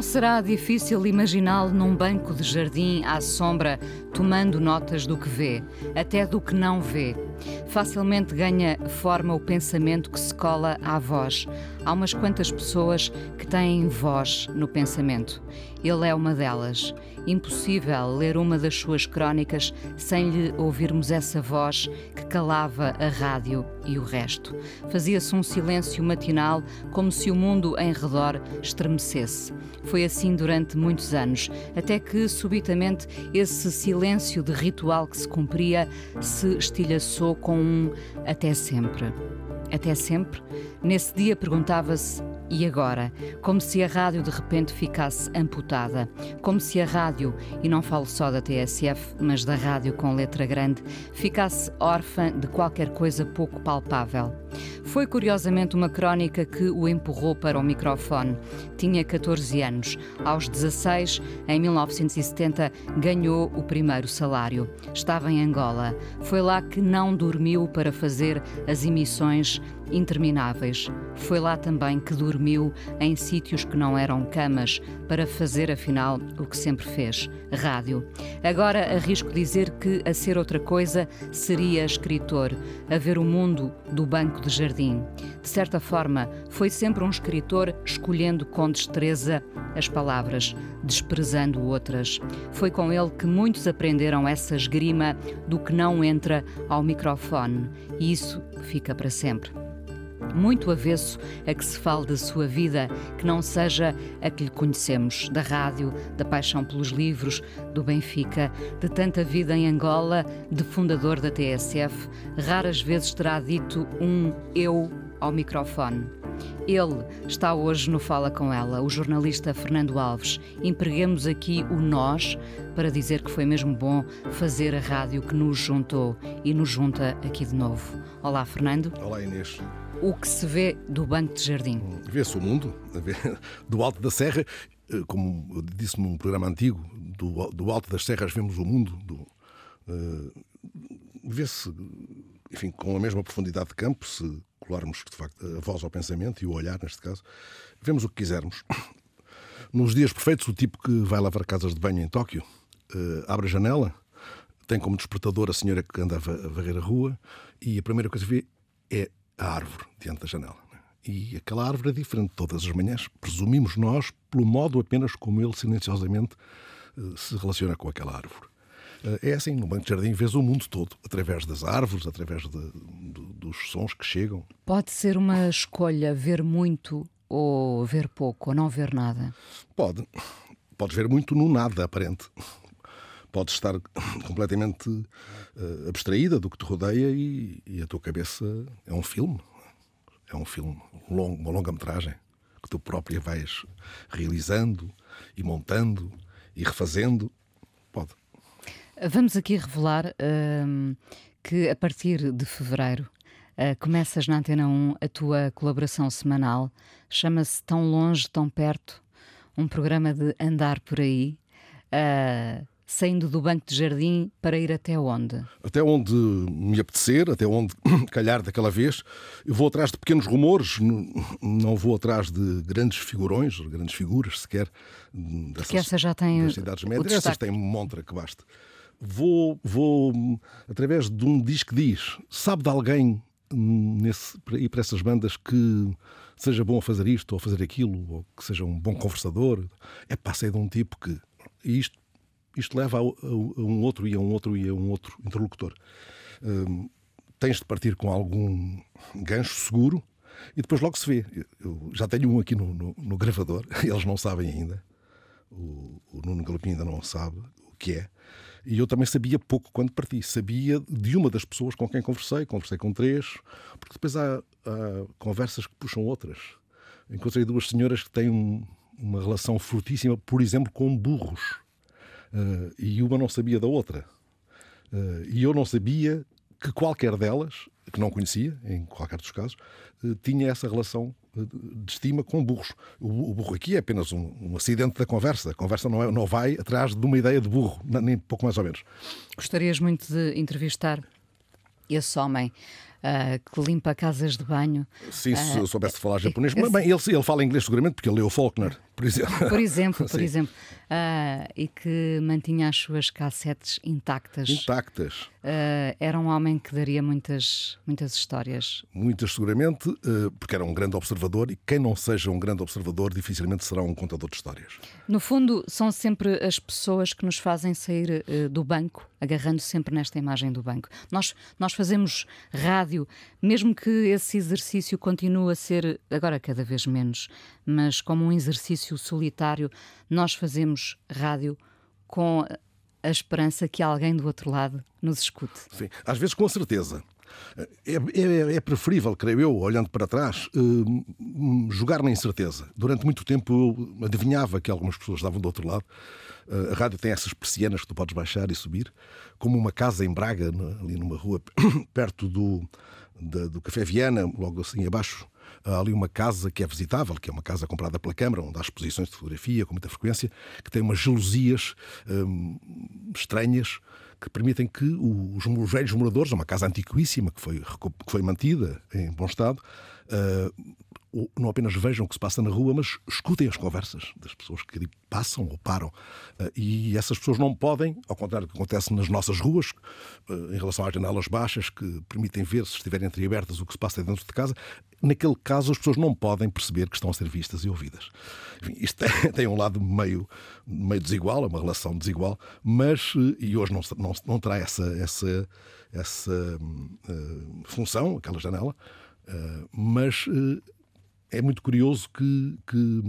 Não será difícil imaginá-lo num banco de jardim à sombra, tomando notas do que vê, até do que não vê. Facilmente ganha forma o pensamento que se cola à voz. Há umas quantas pessoas que têm voz no pensamento. Ele é uma delas. Impossível ler uma das suas crónicas sem lhe ouvirmos essa voz que calava a rádio e o resto. Fazia-se um silêncio matinal, como se o mundo em redor estremecesse. Foi assim durante muitos anos, até que, subitamente, esse silêncio de ritual que se cumpria se estilhaçou com um até sempre. Até sempre? Nesse dia perguntava-se e agora? Como se a rádio de repente ficasse amputada. Como se a rádio, e não falo só da TSF, mas da rádio com letra grande, ficasse órfã de qualquer coisa pouco palpável. Foi curiosamente uma crónica que o empurrou para o microfone. Tinha 14 anos. Aos 16, em 1970, ganhou o primeiro salário. Estava em Angola. Foi lá que não dormiu para fazer as emissões intermináveis. Foi lá também que dormiu em sítios que não eram camas para fazer, afinal, o que sempre fez: rádio. Agora arrisco dizer que a ser outra coisa seria escritor, a ver o mundo do banco de jardim. De certa forma, foi sempre um escritor escolhendo com destreza as palavras, desprezando outras. Foi com ele que muitos aprenderam essa esgrima do que não entra ao microfone, e isso fica para sempre muito avesso a que se fale da sua vida, que não seja a que lhe conhecemos, da rádio, da paixão pelos livros, do Benfica, de tanta vida em Angola, de fundador da TSF, raras vezes terá dito um eu ao microfone. Ele está hoje no Fala Com Ela, o jornalista Fernando Alves. Empreguemos aqui o nós para dizer que foi mesmo bom fazer a rádio que nos juntou e nos junta aqui de novo. Olá, Fernando. Olá, Inês o que se vê do Banco de Jardim? Vê-se o mundo, do alto da serra, eh, como eu disse num programa antigo, do, do alto das serras vemos o mundo. Uh, Vê-se, enfim, com a mesma profundidade de campo, se colarmos de facto a voz ao pensamento e o olhar, neste caso, vemos o que quisermos. Nos dias perfeitos, o tipo que vai lavar casas de banho em Tóquio uh, abre a janela, tem como despertador a senhora que anda a varrer a rua e a primeira coisa que vê é a árvore diante da janela. E aquela árvore é diferente todas as manhãs, presumimos nós, pelo modo apenas como ele silenciosamente eh, se relaciona com aquela árvore. Eh, é assim, no Banco de Jardim vês o mundo todo, através das árvores, através de, de, dos sons que chegam. Pode ser uma escolha ver muito ou ver pouco, ou não ver nada? Pode. Podes ver muito no nada aparente podes estar completamente uh, abstraída do que te rodeia e, e, a tua cabeça é um filme. É um filme, um long, uma longa-metragem que tu própria vais realizando e montando e refazendo. Pode. Vamos aqui revelar uh, que a partir de fevereiro uh, começas na Antena 1 a tua colaboração semanal. Chama-se Tão Longe, Tão Perto, um programa de andar por aí. Uh, saindo do banco de jardim para ir até onde? Até onde me apetecer, até onde calhar daquela vez. Eu vou atrás de pequenos rumores, não vou atrás de grandes figurões, grandes figuras sequer. Dessas, Porque essa já tem das cidades médias. Essas têm montra que basta. Vou, vou, através de um disco que diz, sabe de alguém nesse, ir para essas bandas que seja bom a fazer isto ou a fazer aquilo, ou que seja um bom conversador. É passei de um tipo que. E isto isto leva a, a, a, um outro e a um outro e a um outro interlocutor. Hum, tens de partir com algum gancho seguro e depois logo se vê. Eu já tenho um aqui no, no, no gravador, eles não sabem ainda. O, o Nuno Galopim ainda não sabe o que é. E eu também sabia pouco quando parti. Sabia de uma das pessoas com quem conversei, conversei com três, porque depois há, há conversas que puxam outras. Encontrei duas senhoras que têm um, uma relação frutíssima, por exemplo, com burros. Uh, e uma não sabia da outra. Uh, e eu não sabia que qualquer delas, que não conhecia, em qualquer dos casos, uh, tinha essa relação de estima com burros. O, o burro aqui é apenas um, um, acidente da conversa. A conversa não, é, não vai atrás de uma ideia de burro, nem pouco mais ou menos. Gostarias muito de entrevistar esse homem uh, que limpa casas de banho. Sim, se uh, soubesse falar japonês. Mas, bem, ele, ele fala inglês seguramente porque ele leu Faulkner, por exemplo. Por exemplo, por exemplo. Uh, e que mantinha as suas cassetes intactas. Intactas. Uh, era um homem que daria muitas, muitas histórias. Muitas, seguramente, uh, porque era um grande observador e quem não seja um grande observador dificilmente será um contador de histórias. No fundo, são sempre as pessoas que nos fazem sair do banco, agarrando sempre nesta imagem do banco. Nós, nós fazemos rádio, mesmo que esse exercício continue a ser, agora cada vez menos, mas como um exercício solitário, nós fazemos rádio com a esperança que alguém do outro lado nos escute. Sim, às vezes com certeza. É, é, é, preferível, creio eu, olhando para trás, uh, jogar na incerteza. Durante muito tempo eu adivinhava que algumas pessoas estavam do outro lado. Uh, a rádio tem essas persianas que tu podes baixar e subir, como uma casa em Braga, ali numa rua perto do, da, do Café Viana, logo assim abaixo, há ali uma casa que é visitável, que é uma casa comprada pela Câmara, onde há exposições de fotografia com muita frequência, que tem umas gelosias hum, estranhas que permitem que os velhos moradores, é uma casa antiquíssima que foi, que foi mantida em bom estado, uh, não apenas vejam o que se passa na rua, mas escutem as conversas das pessoas que ali passam ou param. Ah, e essas pessoas não podem, ao contrário do que acontece nas nossas ruas, ah, em relação às janelas baixas que permitem ver, se estiverem entreabertas, o que se passa dentro de casa. Naquele caso, as pessoas não podem perceber que estão a ser vistas e ouvidas. Enfim, isto tem um lado meio, meio desigual, é uma relação desigual, mas, ah, e hoje não, não, não terá essa, essa, essa uh, função, aquela janela, uh, mas. Uh, é muito curioso que, que,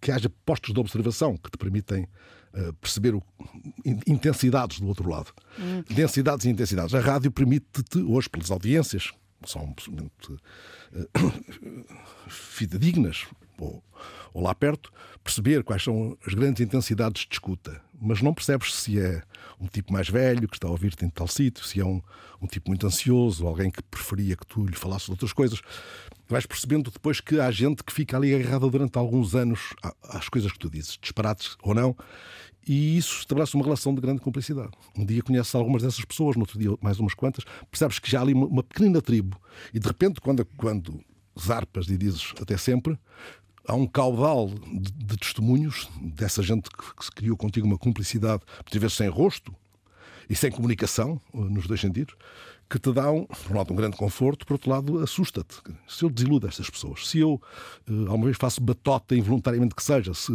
que haja postos de observação que te permitem uh, perceber o, intensidades do outro lado. Hum. Densidades e intensidades. A rádio permite-te, hoje, pelas audiências, são absolutamente uh, fidedignas, ou, ou lá perto, perceber quais são as grandes intensidades de escuta. Mas não percebes se é um tipo mais velho que está a ouvir-te em tal sítio, se é um, um tipo muito ansioso, alguém que preferia que tu lhe falasses de outras coisas. Vais percebendo depois que há gente que fica ali agarrada durante alguns anos às coisas que tu dizes, disparates ou não, e isso estabelece uma relação de grande cumplicidade. Um dia conheces algumas dessas pessoas, no outro dia mais umas quantas, percebes que já há ali uma, pequenina tribo, e de repente, quando, quando zarpas e dizes até sempre, há um caudal de, de testemunhos dessa gente que, que, se criou contigo uma cumplicidade, por vezes sem rosto e sem comunicação, nos dois sentidos, que te dão, por um lado, um grande conforto, por outro lado, assusta-te. Se eu desiludo estas pessoas, se eu uh, alguma vez faço batota involuntariamente que seja, se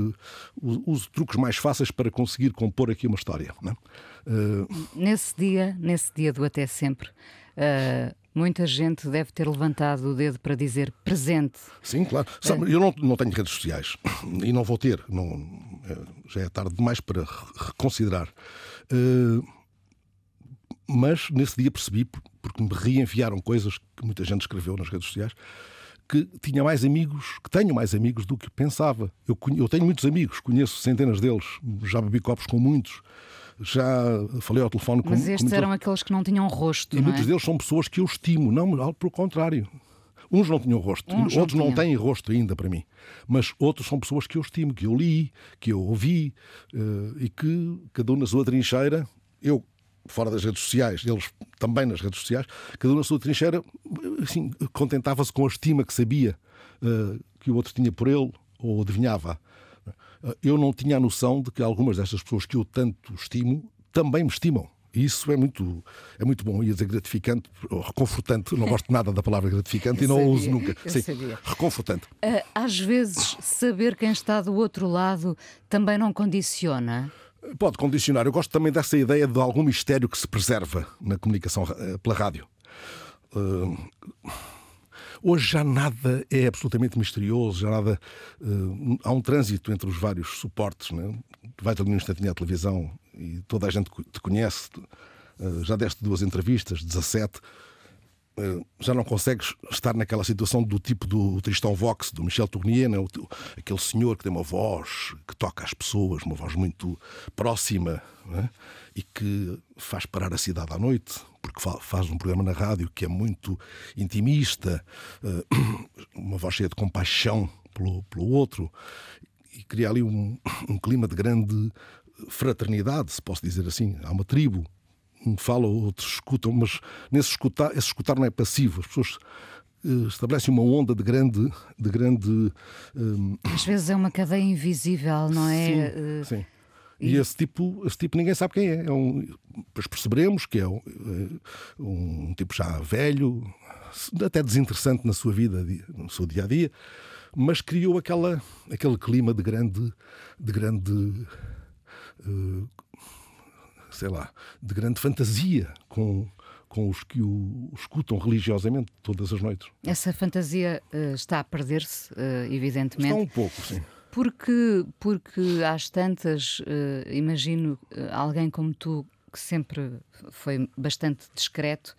uso truques mais fáceis para conseguir compor aqui uma história. Uh... Nesse dia, nesse dia do até sempre, uh, muita gente deve ter levantado o dedo para dizer presente. Sim, claro. Sabe, eu não, não tenho redes sociais e não vou ter. Não, já é tarde demais para reconsiderar. Uh, mas nesse dia percebi, porque me reenviaram coisas que muita gente escreveu nas redes sociais, que tinha mais amigos, que tenho mais amigos do que pensava. Eu, eu tenho muitos amigos, conheço centenas deles, já bebi copos com muitos, já falei ao telefone com Mas estes com eram aqueles que não tinham rosto. E muitos é? deles são pessoas que eu estimo, não, pelo contrário. Uns não tinham rosto, Uns outros não, não têm rosto ainda para mim. Mas outros são pessoas que eu estimo, que eu li, que eu ouvi uh, e que, cada um na sua trincheira, eu fora das redes sociais, eles também nas redes sociais, cada um na sua trincheira, assim, contentava-se com a estima que sabia uh, que o outro tinha por ele ou adivinhava. Uh, eu não tinha a noção de que algumas destas pessoas que eu tanto estimo também me estimam. E isso é muito, é muito bom, ia dizer gratificante, reconfortante. Não gosto nada da palavra gratificante e não sabia, a uso nunca. Sim, sabia. reconfortante. Uh, às vezes, saber quem está do outro lado também não condiciona. Pode condicionar. Eu gosto também dessa ideia de algum mistério que se preserva na comunicação eh, pela rádio. Uh, hoje já nada é absolutamente misterioso, já nada. Uh, há um trânsito entre os vários suportes. Né? Vais ali no instantinho à televisão e toda a gente te conhece. Uh, já deste duas entrevistas, 17. eh, já não consegues estar naquela situação do tipo do Tristão Vox, do Michel Tournier, né? aquele senhor que tem uma voz que toca as pessoas, uma voz muito próxima né? e que faz parar a cidade à noite, porque faz um programa na rádio que é muito intimista, eh, uma voz cheia de compaixão pelo, pelo outro, e cria ali um, um clima de grande fraternidade, se posso dizer assim. Há uma tribo um fala, outros escutam, mas nesse escutar, esse escutar não é passivo. As pessoas uh, estabelecem uma onda de grande. De grande uh, Às vezes é uma cadeia invisível, não é? Sim. Uh, sim. E, esse, tipo, esse tipo ninguém sabe quem é. é um, depois perceberemos que é um, um, tipo já velho, até desinteressante na sua vida, no seu dia a dia, mas criou aquela, aquele clima de grande. De grande uh, sei lá, de grande fantasia com, com os que o escutam religiosamente todas as noites. Essa fantasia uh, está a perder-se, uh, evidentemente. Está um pouco, sim. Porque, porque às tantas, uh, imagino alguém como tu, que sempre foi bastante discreto,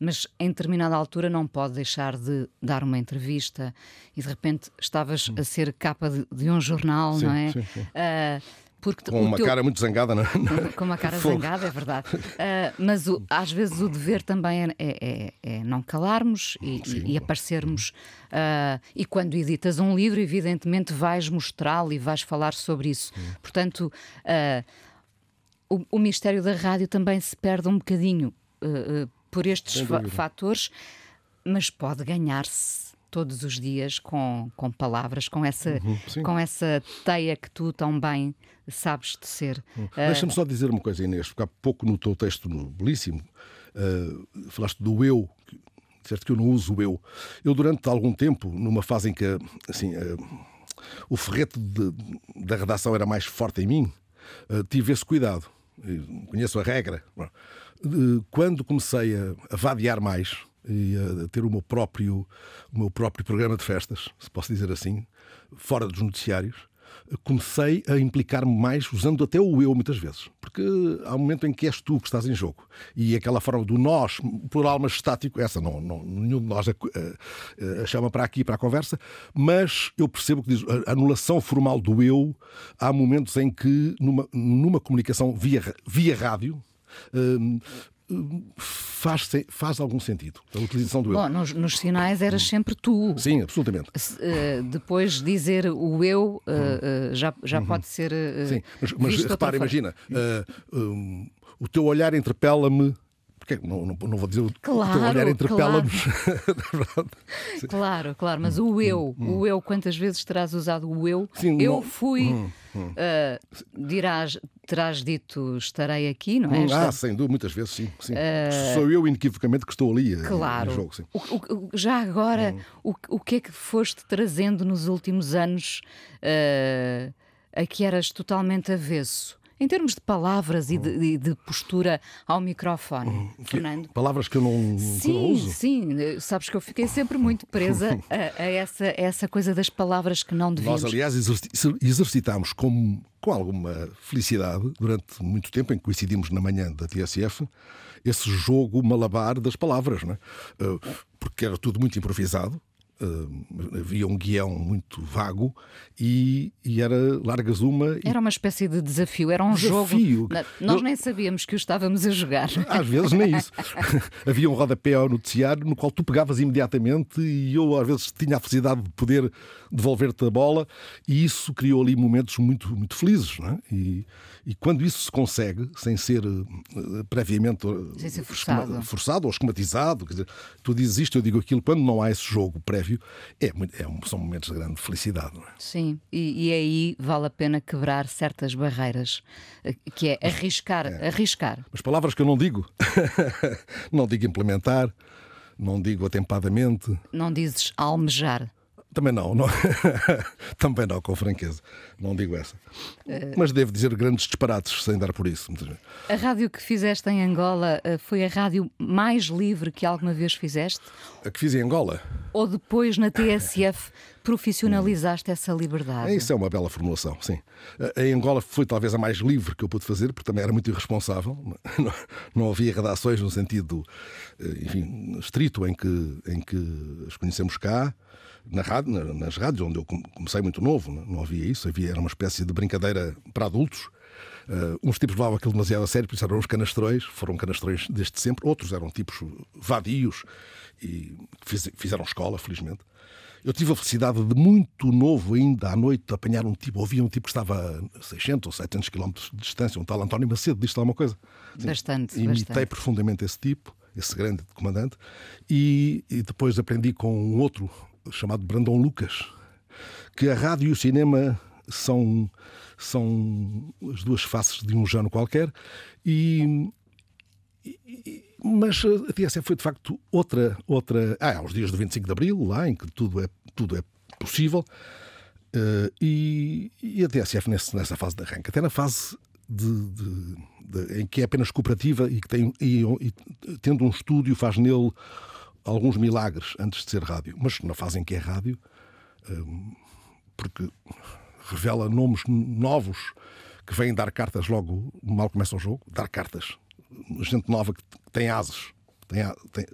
mas em determinada altura não pode deixar de dar uma entrevista e de repente estavas a ser capa de, de um jornal, sim, não é? Sim, sim. Uh, porque com uma teu... cara muito zangada, não é? Com uma cara zangada, é verdade. Uh, mas o, às vezes o dever também é, é, é, é não calarmos e, e, e aparecermos. Uh, e quando editas um livro, evidentemente vais mostrá-lo e vais falar sobre isso. Sim. Portanto, uh, o, o, mistério da rádio também se perde um bocadinho por estes fa fatores, mas pode ganhar-se todos os dias com, com palavras, com essa, uhum, com essa teia que tu tão bem sabes de ser. Uhum. Uh... Deixa-me só dizer uma coisa, Inês, porque há pouco no teu texto belíssimo uh, falaste do eu, certo que eu não uso o eu. Eu, durante algum tempo, numa fase em que assim, uh, o ferrete de, da redação era mais forte em mim, tive esse cuidado. conheço a regra. Quando comecei a, a vadear mais, e a ter o meu próprio, o meu próprio programa de festas, se posso dizer assim, fora dos noticiários, comecei a implicar-me mais usando até o eu muitas vezes. Porque há um momento em que és tu que estás em jogo. E aquela forma do nós, plural mas estático, essa não, não nenhum de nós a, a, a chama para aqui, para a conversa, mas eu percebo que diz a anulação formal do eu, há momentos em que numa, numa comunicação via, via rádio, hum, faz, faz algum sentido a utilização do eu. Bom, nos, nos sinais eras sempre tu. Sim, absolutamente. Uh, depois dizer o eu uh, uh, já, já uhum. pode ser. Sim, mas, mas repara, imagina, um, o teu olhar interpela-me porque não, não, não vou dizer claro, o teu olhar interpela-nos. Claro. claro, claro, mas o eu, hum, o eu, quantas vezes terás usado o eu? Sim, eu não, fui, hum, hum. Uh, dirás, terás dito estarei aqui, não é? Hum, ah, sem dúvida, muitas vezes sim. sim. Uh, Sou eu inequivocamente que estou ali claro. no jogo. Sim. O, o, já agora, hum. o, o que é que foste trazendo nos últimos anos uh, a que eras totalmente avesso? Em termos de palavras e de, de postura ao microfone, hum, Fernando. Palavras que eu não, sim, que não uso? Sim, sabes que eu fiquei sempre muito presa a, a, essa, a essa coisa das palavras que não devíamos. Nós, aliás, exercitámos com, com alguma felicidade, durante muito tempo, em que coincidimos na manhã da TSF, esse jogo malabar das palavras, não é? Eh, porque era tudo muito improvisado. Uh, havia um guião muito vago e, e, era largas uma. Era uma espécie de desafio, era um desafio. jogo. Nós Eu... nem sabíamos que o estávamos a jogar. Às vezes nem isso. havia um rodapé ao noticiário no qual tu pegavas imediatamente e eu às vezes tinha a felicidade de poder devolver-te a bola e isso criou ali momentos muito, muito felizes. É? e, e quando isso se consegue, sem ser uh, previamente sem ser forçado. forçado ou esquematizado, quer dizer, tu dizes isto, eu digo aquilo, quando não há esse jogo prévio é, é um, são momentos de grande felicidade. É? Sim, e, e, aí vale a pena quebrar certas barreiras, eh, que é arriscar, é. arriscar. As palavras que eu não digo, não digo implementar, não digo atempadamente. Não dizes almejar. Também não, não. também não, com franqueza. Não digo essa. Mas devo dizer grandes disparates sem dar por isso. A rádio que fizeste em Angola eh, foi a rádio mais livre que alguma vez fizeste? A que fiz em Angola, Ou depois na TSF profissionalizaste essa liberdade? isso é uma bela formulação, sim. A- Em Angola foi talvez a mais livre que eu pude fazer, porque também era muito irresponsável. Não, não havia redações no sentido, eh, enfim, estrito em que, em que as conhecemos cá. Na rádio, na- nas rádios, onde eu com- comecei muito novo, não não havia isso, havia, era uma espécie de brincadeira para adultos. Uh, uns tipos levavam aquilo demasiado a sério, por isso eram uns canastrões, foram canastrões desde sempre. Outros eram tipos vadios e fiz- fizeram escola, felizmente. Eu tive a felicidade de, muito novo ainda, à noite, apanhar um tipo. Ouvia um tipo que estava a 600 ou 700 quilómetros de distância, um tal António Macedo, diz-te alguma coisa? Sim. Bastante, Imitei bastante. profundamente esse tipo, esse grande comandante, e, e depois aprendi com um outro chamado Brandon Lucas, que a rádio e o cinema são, são as duas faces de um género qualquer, e, e- mas a TSF foi de facto outra. outra ah, há os dias do 25 de Abril, lá em que tudo é, tudo é possível, eh, e, e a TSF nesse- nessa fase de arranque, até na fase de- de- em que é apenas cooperativa e que tem e, e tendo um estúdio faz nele alguns milagres antes de ser rádio, mas na fase em que é rádio, hum, porque revela nomes novos que vêm dar cartas logo mal começa o jogo, dar cartas, gente nova que tem asas, tem, tem,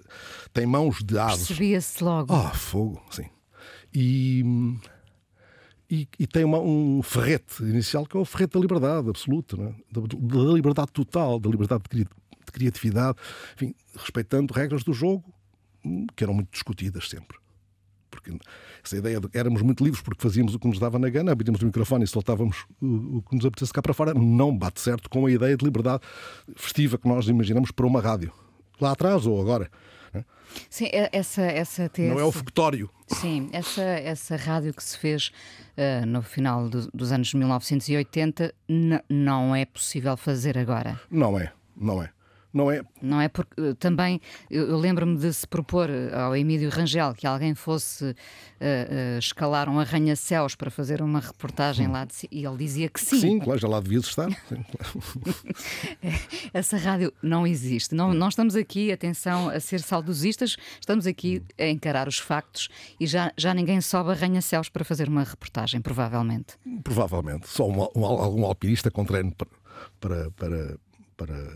tem mãos de asas. Percebia-se logo. Ah, fogo, sim. E, e, e tem uma- um ferrete inicial que é o ferrete da liberdade absoluta, é? da, da liberdade total, da liberdade de, de criatividade, enfim, respeitando regras do jogo que eram muito discutidas sempre. Porque essa ideia de éramos muito livres porque fazíamos o que nos dava na gana, abríamos o microfone e soltávamos o, o que nos apetecesse cá para fora, não bate certo com a ideia de liberdade festiva que nós imaginamos para uma rádio. Lá atrás ou agora. não é? Sim, é- essa, essa. Não é o fogotório. Sim, essa, essa rádio que se fez eh, no final do- dos anos 1980 n- não é possível fazer agora. Não é, não é. Não é. Não é porque eh, também eu, eu lembro-me de se propor eh, ao Emílio Rangel que alguém fosse eh, eh, escalar um arranha-céus para fazer uma reportagem lá de e ele dizia que sim. Sim, claro, já lá devias estar. Essa rádio não existe. Não, não estamos aqui, atenção, a ser saudosistas, estamos aqui a encarar os factos e já, já ninguém sobe arranha-céus para fazer uma reportagem, provavelmente. Provavelmente. Só um, um- algum alpinista com treino para, para, para, para,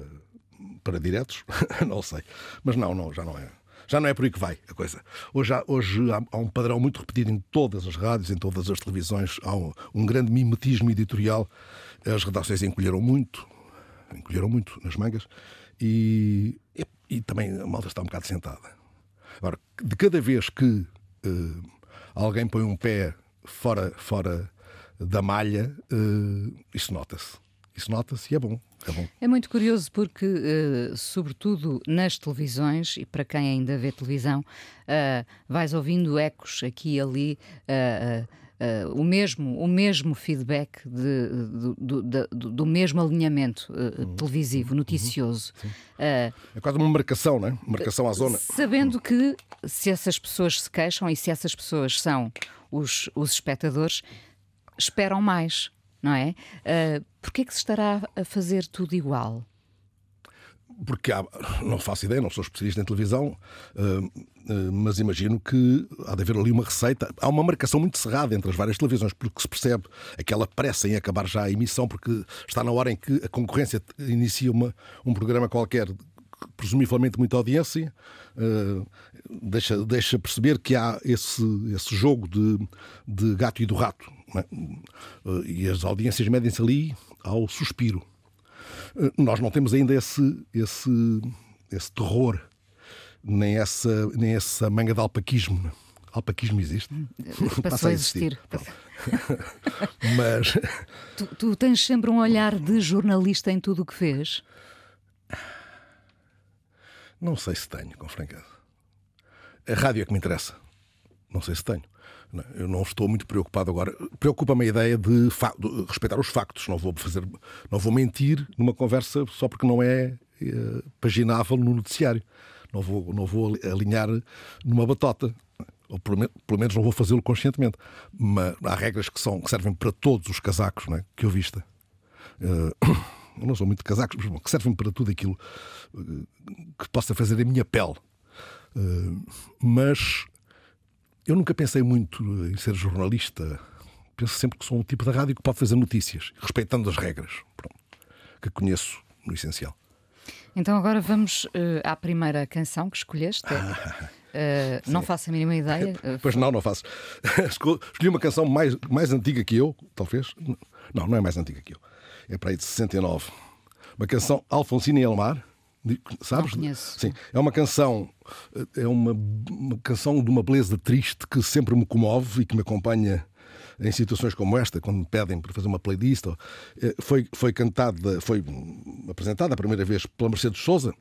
para diretos, não sei. Mas não, não, já não é. Já não é por aí que vai a coisa. Hoje, há, hoje há, um padrão muito repetido em todas as rádios, em todas as televisões. Há um, um grande mimetismo editorial. As redações encolheram muito, encolheram muito nas mangas e, e, e também a malta está um bocado sentada. Agora, de cada vez que eh, alguém põe um pé fora, fora da malha, eh, isso nota-se. Isso nota-se e é bom. É bom. É muito curioso porque, eh, sobretudo nas televisões, e para quem ainda vê televisão, eh, vais ouvindo ecos aqui e ali. eh, eh, o, mesmo, o mesmo feedback de- do, do- da- do- do mesmo alinhamento eh, televisivo, noticioso. Eh, É quase uma marcação, não é? Marcação à zona. Sabendo que se essas pessoas se queixam e se essas pessoas são os, os espectadores, esperam mais, não é? Uh, Porquê é que se estará a fazer tudo igual? Porque há, não faço ideia, não sou especialista em televisão, eh, eh, mas imagino que há de haver ali uma receita. Há uma marcação muito cerrada entre as várias televisões, porque se percebe aquela pressa em acabar já a emissão, porque está na hora em que a concorrência inicia uma, um programa qualquer, presumivelmente muita audiência, deixa, deixa perceber que há esse, esse jogo de, de gato e do rato. Eh, E as audiências medem-se ali ao suspiro. Eh, Nós não temos ainda esse, esse, esse terror, nem essa, nem essa manga de alpaquismo. Alpaquismo existe? Passou Passa a existir. Mas Tu, tu tens sempre um olhar de jornalista em tudo o que vês? não sei se tenho, com franqueza. A rádio é que me interessa. Não sei se tenho. Eu não estou muito preocupado agora. Preocupa-me a ideia de, de respeitar os factos. Não vou fazer, não vou mentir numa conversa só porque não é eh, paginável no noticiário. Não vou, não vou alinhar numa batota. Ou pelo, pelo menos não vou fazê-lo conscientemente. Mas há regras que, são, que servem para todos os casacos não é? que eu vista. Uh, eu não sou muito casacos, mas bom, que servem para tudo aquilo uh, que possa fazer a minha pele. Uh, mas eu nunca pensei muito em ser jornalista. Penso sempre que sou um tipo de rádio que pode fazer notícias, respeitando as regras pronto, que conheço no essencial. Então agora vamos uh, à primeira canção que escolheste. Uh, não faço a mínima ideia. pois não, não faço. Escolhi uma canção mais, mais antiga que eu, talvez. Não, não é mais antiga que eu. É para aí de 69. Uma canção Alfonsina e Elmar. Sabes? Não conheço. Sim, é uma canção, é uma, uma canção de uma beleza triste que sempre me comove e que me acompanha em situações como esta, quando me pedem para fazer uma playlist. Eh, foi, foi cantada, foi apresentada a primeira vez pela Mercedes Souza.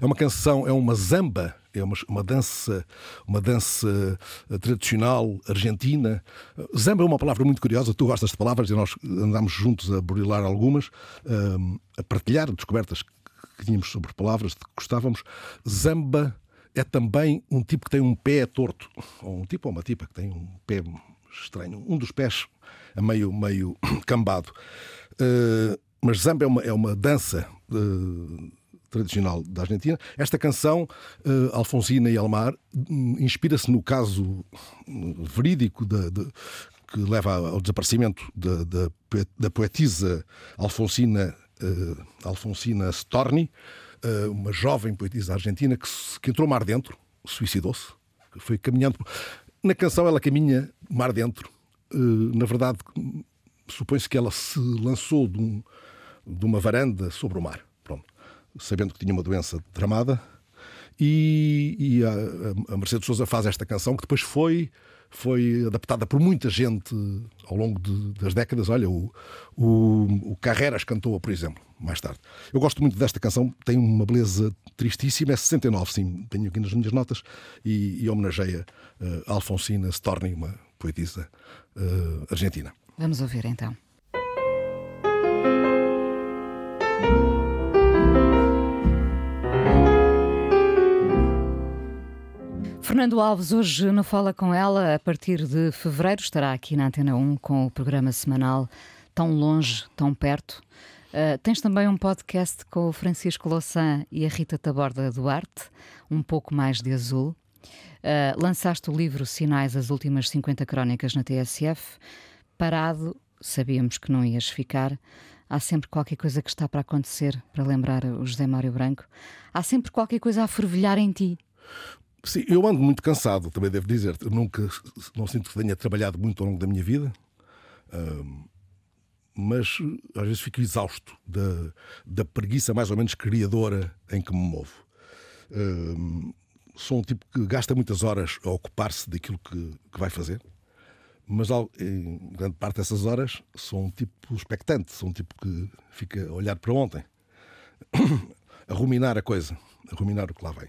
É uma canção, é uma zamba, é uma, uma dança, uma dança eh, tradicional argentina. Zamba é uma palavra muito curiosa. Tu gostas de palavras e nós andámos juntos a burilar algumas, eh, a partilhar descobertas que tínhamos sobre palavras de que gostávamos. Zamba é também um tipo que tem um pé torto, ou um tipo ou uma tipa que tem um pé estranho, um dos pés a meio, meio cambado. Uh, mas Zamba é uma, é uma dança uh, tradicional da Argentina. Esta canção, uh, Alfonsina e Almar, um, inspira-se no caso verídico de, de, que leva ao desaparecimento da, da, da poetisa Alfonsina Alfonsina Storni, uh, uma jovem poetisa argentina que, que entrou mar dentro, suicidou-se, foi caminhando. Na canção ela caminha mar dentro. Uh, na verdade, supõe-se que ela se lançou de, um, de, uma varanda sobre o mar, pronto, sabendo que tinha uma doença tramada. E, e a, a Mercedes Souza faz esta canção que depois foi foi adaptada por muita gente ao longo de, das décadas. Olha, o, o, o Carreras cantou-a, por exemplo, mais tarde. Eu gosto muito desta canção, tem uma beleza tristíssima, é 69, sim, tenho aqui nas minhas notas, e, e homenageia uh, Alfonsina Storni, uma poetisa uh, argentina. Vamos ouvir então. Fernando Alves, hoje não fala com ela, a partir de fevereiro estará aqui na Antena 1 com o programa semanal Tão Longe, Tão Perto. Uh, tens também um podcast com o Francisco Louçã e a Rita Taborda Duarte, Um Pouco Mais de Azul. Uh, lançaste o livro Sinais, as últimas 50 crónicas na TSF. Parado, sabíamos que não ias ficar. Há sempre qualquer coisa que está para acontecer, para lembrar o José Mário Branco. Há sempre qualquer coisa a fervilhar em ti. Sim, eu ando muito cansado, também devo dizer. Eu nunca, não sinto que tenha trabalhado muito ao longo da minha vida, mas às vezes fico exausto da, da preguiça mais ou menos criadora em que me movo. sou um tipo que gasta muitas horas a ocupar-se daquilo que, que vai fazer, mas em grande parte dessas horas sou um tipo expectante, sou um tipo que fica a olhar para ontem, a ruminar a coisa, a ruminar o que lá vem.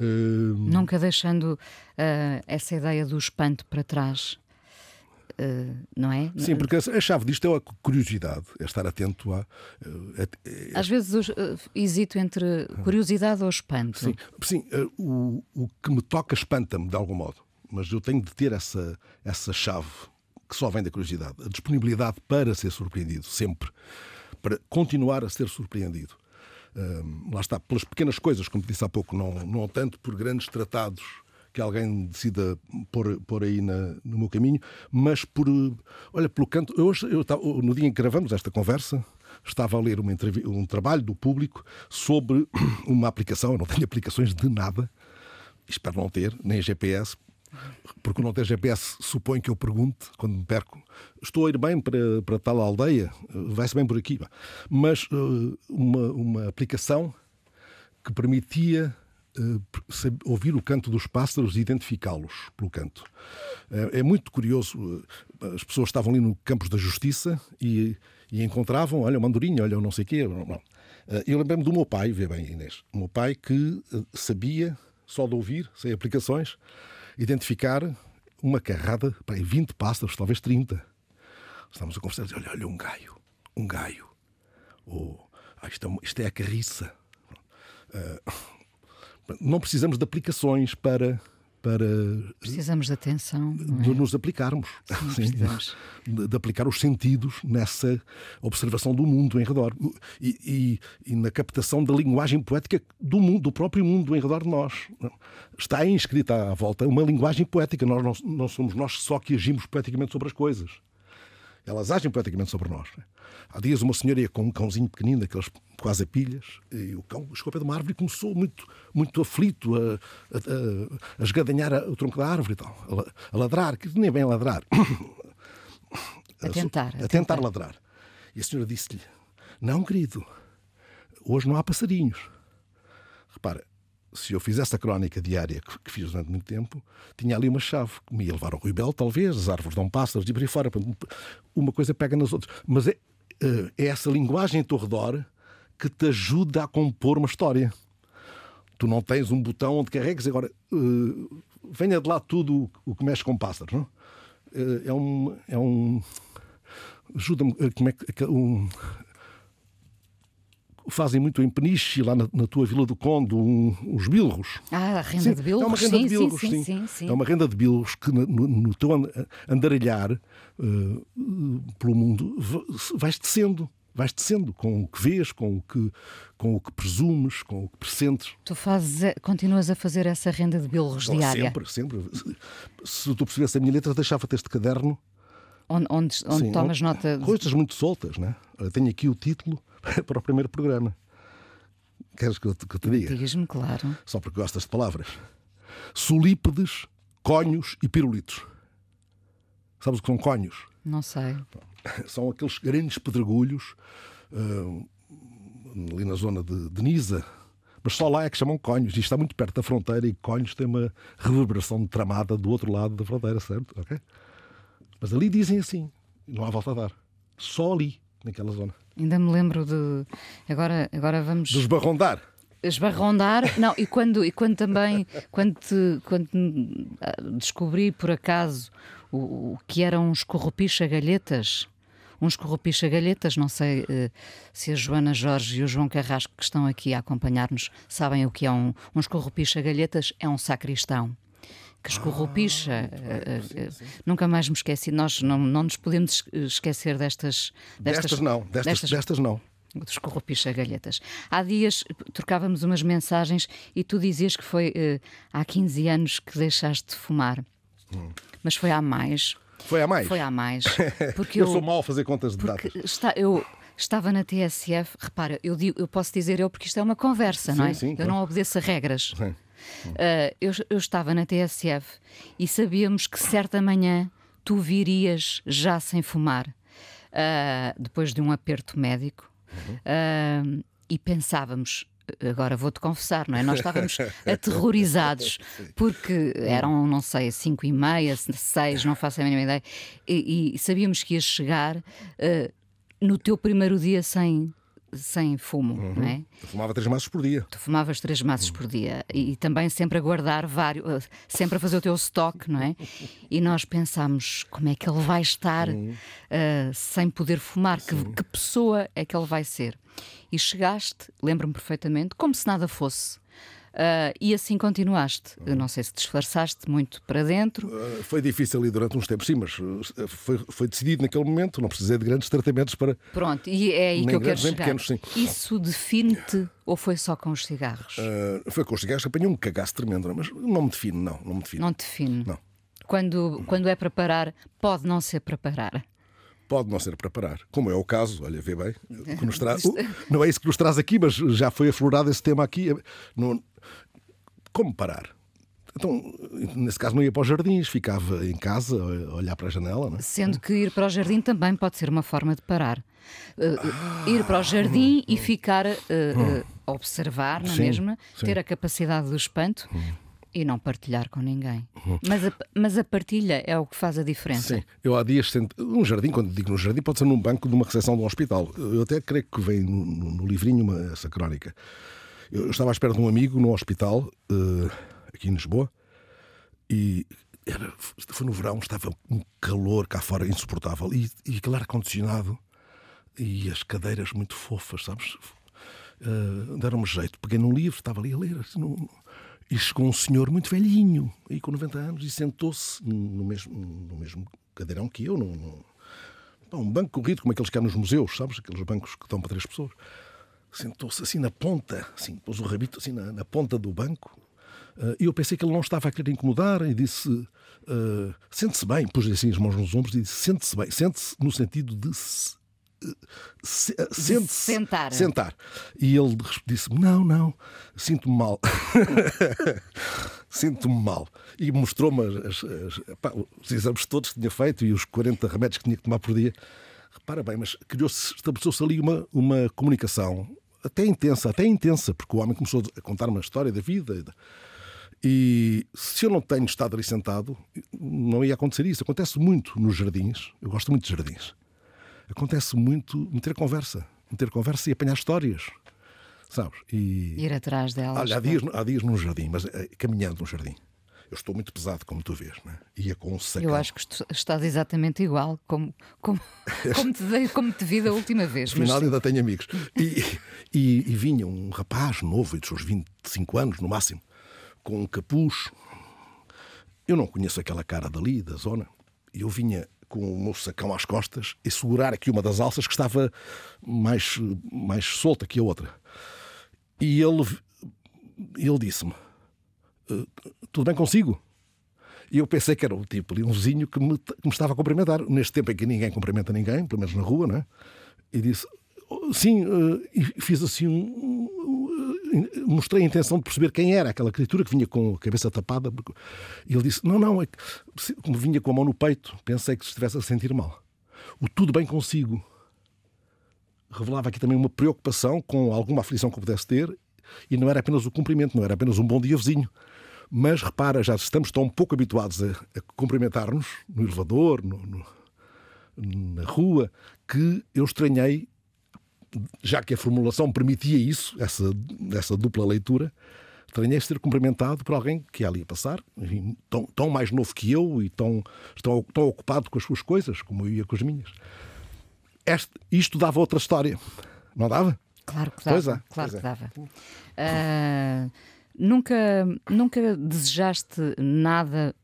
Uh... Nunca deixando uh, essa ideia do espanto para trás. Uh, não é? Sim, porque a chave disto é a curiosidade, é estar atento a. É... Às vezes hesito entre curiosidade ou espanto. Sim, sim o, o que me toca espanta-me de algum modo, mas eu tenho de ter essa, essa chave que só vem da curiosidade, a disponibilidade para ser surpreendido, sempre, para continuar a ser surpreendido lá está, pelas pequenas coisas, como disse há pouco, não, não tanto por grandes tratados que alguém decida pôr, pôr aí na, no meu caminho, mas por, olha, pelo canto. Eu, eu, no dia em que gravamos esta conversa, estava a ler um trabalho do público sobre uma aplicação. Eu não tenho aplicações de nada, espero não ter, nem GPS, porque não ter GPS supõe que eu pergunte, quando me perco, estou a ir bem para, para tal aldeia, vai-se bem por aqui. Mas uh, uma, uma aplicação que permitia uh, ouvir o canto dos pássaros e identificá-los pelo canto. É muito curioso, as pessoas estavam ali no Campos da Justiça e, e encontravam, olha, uma andorinha, olha, não sei o quê. Eu lembro-me do meu pai, vê bem, Inês, o meu pai que sabia, só de ouvir, sem aplicações, identificar uma carrada, para 20 pássaros, talvez 30. Estamos a conversar olha, olha, um gaio, um gaio. Ou, ah, isto, é, isto é a carriça. Uh, não precisamos de aplicações para, para Precisamos de atenção. não de é? nos aplicarmos, Sim, de, de aplicar os sentidos nessa observação do mundo em redor e, e- e na captação da linguagem poética do mundo, do próprio mundo em redor de nós. Está inscrita à volta uma linguagem poética. Nós não, não somos nós só que agimos poeticamente sobre as coisas. Elas agem poeticamente sobre nós. Há dias uma senhora ia com um cãozinho pequenino, daqueles quase a pilhas, e o cão chegou pé de uma árvore e começou muito, muito aflito a, a, a- esgadanhar o tronco da árvore e tal, a, la- a ladrar, que nem é bem ladrar. A tentar, A, a tentar tentar. ladrar. E a senhora disse-lhe: Não, querido, hoje não há passarinhos. Repara, se eu fizesse a crónica diária que, que fiz durante muito tempo, tinha ali uma chave que me ia levar ao Ruibel, talvez, as árvores dão pássaros e por aí fora. Uma coisa pega nas outras. Mas é, eh, é essa linguagem em teu redor que te ajuda a compor uma história. Tu não tens um botão onde carregues agora. eh, venha de lá tudo o que mexe com pássaros, não? Eh, é um. É um ajuda-me. Como é que- Um, fazem muito em Peniche, lá na, na tua Vila do Conde, um, os bilros. Ah, a renda Sim, de bilros. É uma renda sim, de bilros, sim, sim. sim, É uma renda de bilros que no, no- teu an- andaralhar eh, pelo mundo va- vais descendo. Vais descendo com o que vês, com o que, com o que presumes, com o que pressentes. Tu fazes, continuas a fazer essa renda de bilros diária, Sempre, sempre. Se- tu percebesse a minha letra, deixava-te este caderno. onde, onde, onde Sim, tomas um- nota Coisas muito soltas, né? Tenho aqui o título para o primeiro programa. Queres que eu te, que eu te diga? Diz-me, claro. Só porque gostas de palavras. Solípedes, conhos e pirulitos. Sabes o que são conhos? Não sei. São aqueles grandes pedregulhos ah, ali na zona de, de Nisa. Mas só lá é que chamam conhos. Isto está muito perto da fronteira e conhos tem uma reverberação de tramada do outro lado da fronteira, certo? Ok? Mas ali dizem assim. Não há volta a dar. Só ali, naquela zona. Ainda me lembro de. Agora, agora vamos. Desbarrondar. esbarrondar. Não, e quando, e quando também, quando, te- quando ah, descobri por acaso o, o que eram uns corrupicha-galhetas, uns corrupicha-galhetas, não sei eh, se a Joana Jorge e o João Carrasco que estão aqui a acompanhar-nos sabem o que é um, uns corrupicha-galhetas, é um sacristão. Que escorrupicha, eh, eh, nunca mais me esqueci. Nós não, não nos podemos esquecer destas. Destas, não. Destas, destas, não. dos corrupicha galhetas. Há dias trocávamos umas mensagens e tu dizias que foi eh, há 15 anos que deixaste de fumar. Mas foi há mais. Foi a mais? Foi há mais. Porque eu, sou mau a fazer contas de datas. está, eu estava na TSF, repara, eu, digo- eu posso dizer eu porque isto é uma conversa, não é? Sim, sim, eu claro. não obedeço a regras. Sim. Ah, eu, eu estava na TSF e sabíamos que certa manhã tu virias já sem fumar, ah, depois de um aperto médico, Ah, e pensávamos. Agora vou-te confessar, não é? Nós estávamos aterrorizados porque eram, não sei, cinco e meia, seis, não faço a mínima ideia, e, e sabíamos que ias chegar ah, no teu primeiro dia sem, sem fumo, não é? Eu fumava três maços por dia. Tu fumavas três maços por dia e, e também sempre a guardar vários, eh, sempre a fazer o teu estoque, não é? E nós pensámos como é que ele vai estar eh, sem poder fumar, que, que pessoa é que ele vai ser. E chegaste, lembro-me perfeitamente, como se nada fosse. Ah, e assim continuaste. Eu não sei se disfarçaste muito para dentro. Uh, Foi difícil ali durante uns tempos, sim, mas uh, foi, foi decidido naquele momento. Não precisei de grandes tratamentos para. Pronto, e é aí que eu quero grandes, chegar. pequenos. Isso define-te ou foi só com os cigarros? Uh, foi com os cigarros que apanhei um cagaço tremendo, mas não me define, não. Não me define. Não te define. Não. Quando, quando é para parar, pode não ser para parar. Pode não ser para parar, como é o caso, olha, vê bem, que nos traz, Uh, não é isso que nos traz aqui, mas já foi aflorado esse tema aqui. Não- como parar? Então, nesse caso, não ia para os jardins, ficava em casa a olhar para a janela. Não é? Sendo que ir para o jardim também pode ser uma forma de parar. Uh, uh, ir para o jardim e ficar uh, uh, a observar na Sim, mesma, sim. ter a capacidade do espanto e não partilhar com ninguém. Mas, a, mas a partilha é o que faz a diferença. Sim, eu há dias sento. Um jardim, quando digo no jardim, pode ser num banco de uma recepção de um hospital. Eu até creio que vem no, no- no livrinho uma- essa crónica. Eu estava à espera de um amigo no hospital, eh, aqui em Lisboa, e era, foi no verão, estava um calor cá fora insuportável, e, e aquele ar-condicionado e as cadeiras muito fofas, sabes? Eh, Deram-me jeito. Peguei num livro, estava ali a ler, assim, num- E chegou um senhor muito velhinho, aí com 90 anos, e sentou-se no mesmo, no mesmo cadeirão que eu, num, num- um banco corrido, como aqueles que há nos museus, sabes? Aqueles bancos que dão para três pessoas. Sentou-se assim na ponta, assim, pôs o rabito assim na, na ponta do banco. Ah, E eu pensei que ele não estava a querer incomodar e disse: ah, Sente-se bem, pus assim as mãos nos ombros e disse: Sente-se bem, sente-se no sentido de. se- se- ah, sente-se. sentar. Sentar. E ele disse-me: Não, não, sinto-me mal. Sinto-me mal. E mostrou-me os exames todos que tinha feito e os 40 remédios que tinha que tomar por dia. Repara bem, mas criou-se, estabeleceu-se ali uma, uma comunicação até intensa, até intensa, porque o homem começou a contar-me a história da vida. E se eu não tenho estado ali sentado, não ia acontecer isso. Acontece muito nos jardins. Eu gosto muito de jardins. Acontece muito meter conversa. Meter conversa e apanhar histórias. Sabes? E, Ir atrás delas. Olha, há dias, há dias num jardim, mas eh, caminhando num jardim. Eu estou muito pesado, como tu vês, não é? Ia com um sacão. Eu acho que estás exatamente igual como, como, como, te, dei, como te vi da última vez. mas Afinal, sim. ainda tenho amigos. E, e, e vinha um rapaz novo, dos seus 25 anos no máximo, com um capuz. Eu não conheço aquela cara dali, da zona. E eu vinha com o meu sacão às costas e segurar aqui uma das alças que estava mais, mais solta que a outra. E ele, ele disse-me: "Eh, Tudo bem consigo? E eu pensei que era o tipo ali, um vizinho que me, que me estava a cumprimentar. Neste tempo em que ninguém cumprimenta ninguém, pelo menos na rua, não é? E disse: "Oh, Sim, eh, e fiz assim um. um- Mostrei a intenção de perceber quem era aquela criatura que vinha com a cabeça tapada. E ele disse: Não, não, é que, como vinha com a mão no peito, pensei que se estivesse a sentir mal. O tudo bem consigo revelava aqui também uma preocupação com alguma aflição que pudesse ter, e não era apenas o cumprimento, não era apenas um bom dia vizinho. Mas repara, já estamos tão pouco habituados a, a cumprimentar-nos no elevador, no- no- na rua, que eu estranhei, já que a formulação permitia isso, essa, essa dupla leitura, estranhei ser cumprimentado por alguém que ia ali a passar, enfim, tão, tão mais novo que eu e tão, tão, tão ocupado com as suas coisas, como eu ia com as minhas. Este, isto dava outra história, não dava? Claro que Pois dava. é, claro pois que é. dava. Ah, nunca, nunca desejaste nada,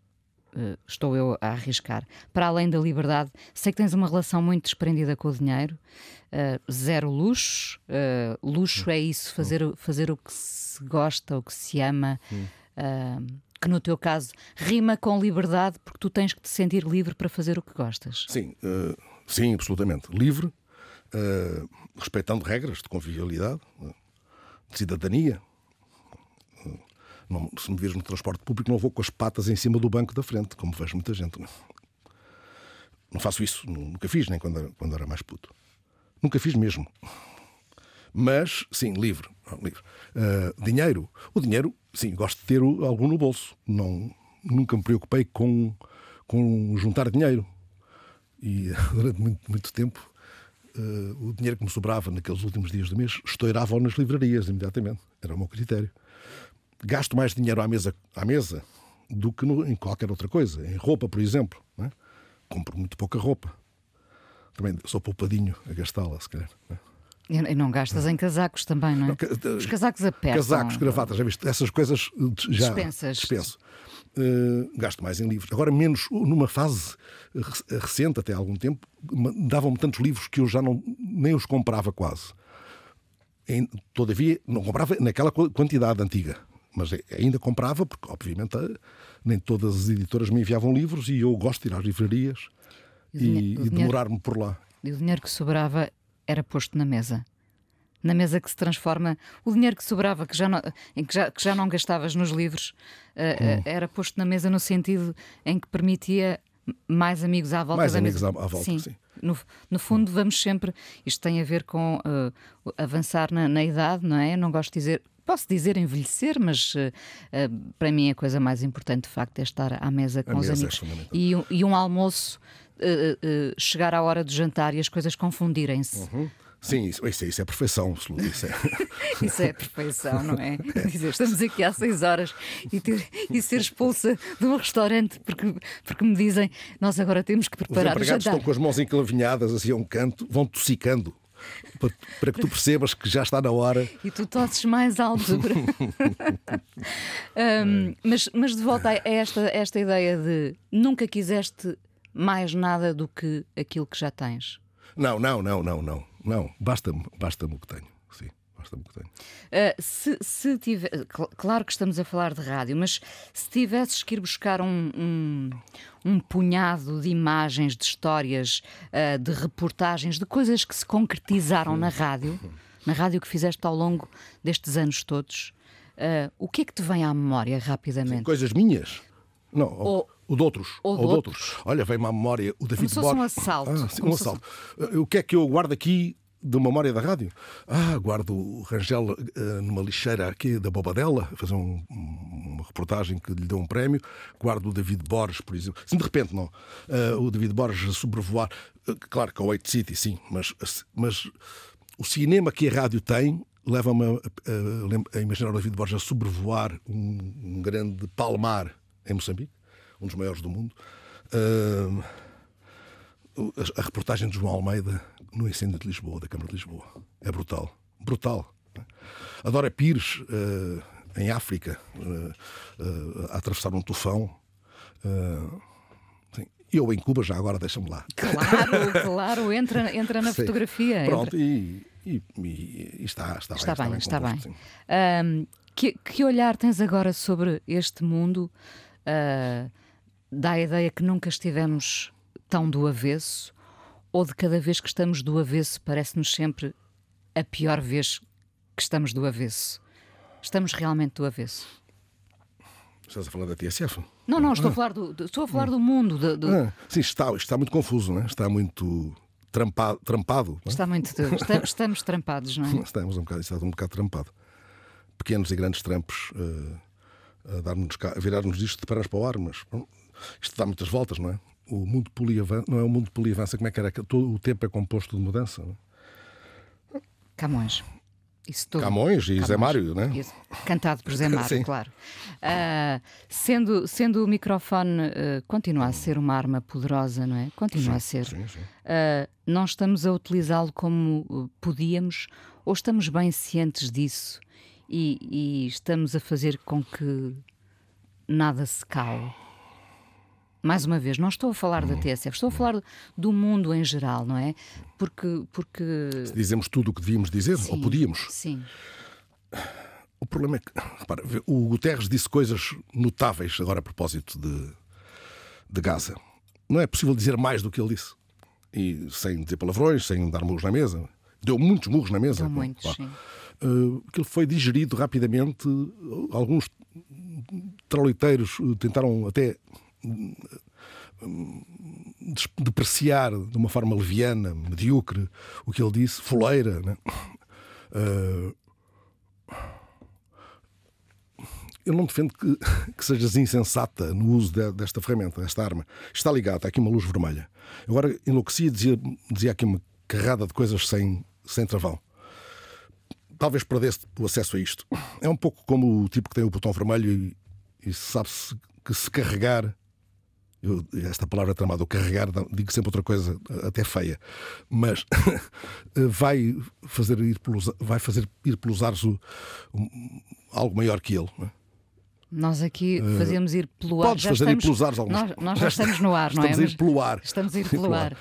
eh, estou eu a arriscar, para além da liberdade. Sei que tens uma relação muito desprendida com o dinheiro, ah, zero luxo. ah, luxo é isso, fazer, o- fazer o que se gosta, o que se ama. ah, que no teu caso rima com liberdade, porque tu tens que te sentir livre para fazer o que gostas. Sim, eh, sim, absolutamente. Livre, eh, respeitando regras de convivialidade, eh, de cidadania. Não- se me vires no transporte público, não vou com as patas em cima do banco da frente, como vejo muita gente. Não, não faço isso, nu- nunca fiz, nem quando era, quando era mais puto. Nunca fiz mesmo. Mas, sim, livre. livre. Eh, dinheiro. O dinheiro, sim, gosto de ter algum no bolso. Não, nunca me preocupei com, com juntar dinheiro. E durante muito, muito tempo eh, o dinheiro que me sobrava naqueles últimos dias do mês estourava nas livrarias imediatamente. Era o meu critério. Gasto mais dinheiro à mesa, à mesa do que no- em qualquer outra coisa. Em roupa, por exemplo. é? Compro muito pouca roupa. Também sou poupadinho a gastá-la, se calhar. não é? E não gastas em casacos também, não é? Os casacos apertam. Casacos, gravatas, já viste? Essas coisas eh, já Dispensas. dispenso. Eh, gasto mais em livros. Agora, menos numa fase re- recente, até há algum tempo, davam-me tantos livros que eu já não, nem os comprava quase. Em- todavia, não comprava naquela qu- quantidade antiga. Mas eh, ainda comprava, porque, obviamente, eh, nem todas as editoras me enviavam livros e eu gosto de ir às livrarias E e, demorar-me por lá. E o dinheiro que sobrava era posto na mesa. Na mesa que se transforma. O dinheiro que sobrava, que já não, que, já, que já não gastavas nos livros, Hum. eh, era posto na mesa no sentido em que permitia mais amigos à volta Mais amigos à- à volta, sim. No, no fundo, vamos sempre. Isto tem a ver com o avançar na, na idade, não é? Eu não gosto de dizer. Posso dizer envelhecer, mas eh, para mim a coisa mais importante de facto é estar à mesa com os mesa é amigos. fundamental. e, um- e um almoço eh, eh, chegar à hora do jantar e as coisas confundirem-se. Sim, isso, isso, é- isso é perfeição, absoluta. Isso é. Isso é a perfeição, não é? Dizer, estamos aqui há seis horas e, ter- e ser expulsa de um restaurante porque, porque me dizem nós agora temos que Os preparar o empregados jantar. estão com as mãos enclavinhadas assim a um canto, vão tossicando. Para, que tu percebas que já está na hora. E tu tosses mais alto. um, mas, mas de volta a esta, esta ideia de nunca quiseste mais nada do que aquilo que já tens. Não, não, não, não, não. Não, basta-me basta o que tenho. Basta-me o que tenho. Uh, se, se tiver, claro que estamos a falar de rádio, mas se tivesses que ir buscar um, um, um punhado de imagens, de histórias, uh, de reportagens, de coisas que se concretizaram na rádio, na rádio que fizeste ao longo destes anos todos, uh, o que é que te vem à memória rapidamente? Sim, coisas minhas? Não, ou, o de outros. Ou, de outros. Olha, vem-me à memória o David Borges. um assalto. Ah, sim, um assalto. Fosse... O que é que eu guardo aqui de memória da rádio? Ah, guardo o Rangel uh, numa lixeira aqui da Bobadela, fazer um, uma reportagem que lhe deu um prémio. Guardo o David Borges, por exemplo. Sim, de repente, não. Uh, o David Borges sobrevoar. Uh, claro que é o City, sim, mas, mas o cinema que a rádio tem leva-me a, a, a, imaginar o David Borges a sobrevoar um, um grande palmar em Moçambique um dos maiores do mundo. Uh, a reportagem de João Almeida no incêndio de Lisboa, da Câmara de Lisboa. É brutal. Brutal. A Dora Pires, uh, em África, uh, a atravessar um tufão. Eu em Cuba já agora deixa-me lá. Claro, claro, entra, entra na Sim. fotografia. Pronto, e, e, e, está, está, está bem. Está bem, está bem. Um, que, que, olhar tens agora sobre este mundo? Uh, dá a ideia que nunca estivemos tão do avesso, ou de cada vez que estamos do avesso parece-nos sempre a pior vez que estamos do avesso? Estamos realmente do avesso? Estás a falar da TSF? Não, não, estou, ah. a, falar do, estou a falar do mundo. Do. Ah, sim, está, está muito confuso, não é? está muito trampado. trampado é? Está muito. Estamos, estamos trampados, não é? Estamos um bocado, está um bocado trampado. Pequenos e grandes trampos uh, a, a virar-nos isto de pernas para o ar, mas isto dá muitas voltas, não é? O mundo poliavança, não é o mundo poliavança, como é que era? Todo o tempo é composto de mudança. É? Camões. Isso tudo. Camões e Camões. Zé Mário, né? Isso. Cantado por Zé Mário, claro. Uh, sendo, sendo o microfone uh, continua a ser uma arma poderosa, não é? Continua sim, a ser. Sim, sim. Uh, não estamos a utilizá-lo como podíamos ou estamos bem cientes disso e, e estamos a fazer com que nada se cale? Mais uma vez, não estou a falar da TSF, estou a falar do mundo em geral, não é? Porque. porque... Se dizemos tudo o que devíamos dizer, sim, ou podíamos. Sim. O problema é que, repara, o Guterres disse coisas notáveis agora a propósito de, de Gaza. Não é possível dizer mais do que ele disse. E sem dizer palavrões, sem dar murros na mesa. Deu muitos murros na mesa. Deu muitos, sim. Uh, aquilo foi digerido rapidamente. Alguns troliteiros tentaram até depreciar de uma forma leviana, medíocre, o que ele disse, foleira. Né? Uh, eu não defendo que, que sejas insensata no uso de, desta ferramenta, desta arma. Está ligado, está aqui uma luz vermelha. Agora enlouquecia dizia, dizia aqui uma carrada de coisas sem, sem travão. Talvez perdesse o acesso a isto. É um pouco como o tipo que tem o botão vermelho e, e sabe-se que se carregar eu, esta palavra tramada, o carregar, digo sempre outra coisa, até feia, mas vai fazer ir pelos, vai fazer ir pelos ares o, um, algo maior que ele. É? Nós aqui eh, fazemos ir pelo ar. Podes já fazer estamos, ir pelos ares alguns. Nós, nós já estamos no ar, não é? Estamos a ir pelo ar. Estamos a ir pelo ar.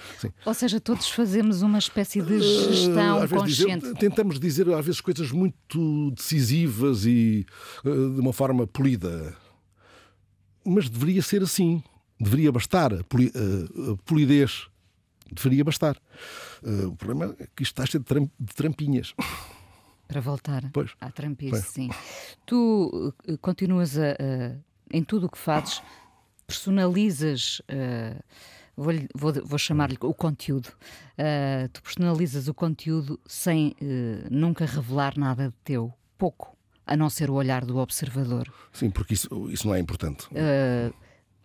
Ou seja, todos fazemos uma espécie de eh, gestão uh, consciente. Dizer, tentamos dizer às vezes coisas muito decisivas e uh, de uma forma polida. Mas deveria ser assim deveria bastar, a, poli, a, a polidez deveria bastar. Uh, o problema é que isto está cheio de, tram, de trampinhas. Para voltar pois. à trampice, pois. sim. Tu uh, continuas a, a, em tudo o que fazes, personalizas. Uh, vou, vou, vou chamar-lhe o conteúdo. Uh, tu personalizas o conteúdo sem uh, nunca revelar nada de teu. Pouco. A não ser o olhar do observador. Sim, porque isso, isso não é importante.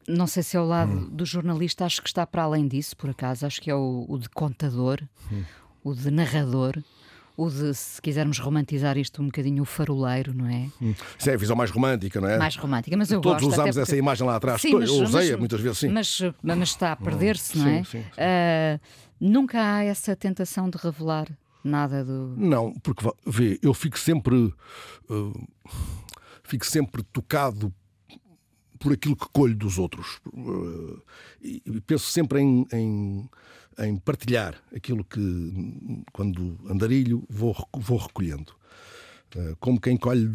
Não sei se é o lado hum. do jornalista, acho que está para além disso, por acaso. Acho que é o, o de contador, hum. o de narrador, o de, se quisermos romantizar isto um bocadinho, o faroleiro, não é? Hum. Isso é a visão mais romântica, não é? Mais romântica, mas eu Todos gosto. Todos usamos essa imagem lá atrás. Sim, mas, eu usei muitas vezes, sim. Mas, mas está a hum. perder-se, não é? Sim, sim, sim. Uh, nunca há essa tentação de revelar nada do. Não, porque vê, eu fico sempre. uh, fico sempre tocado por aquilo que colho dos outros. Uh, e penso sempre em, em, em partilhar aquilo que, quando andarilho, vou, vou recolhendo. Uh, como quem colhe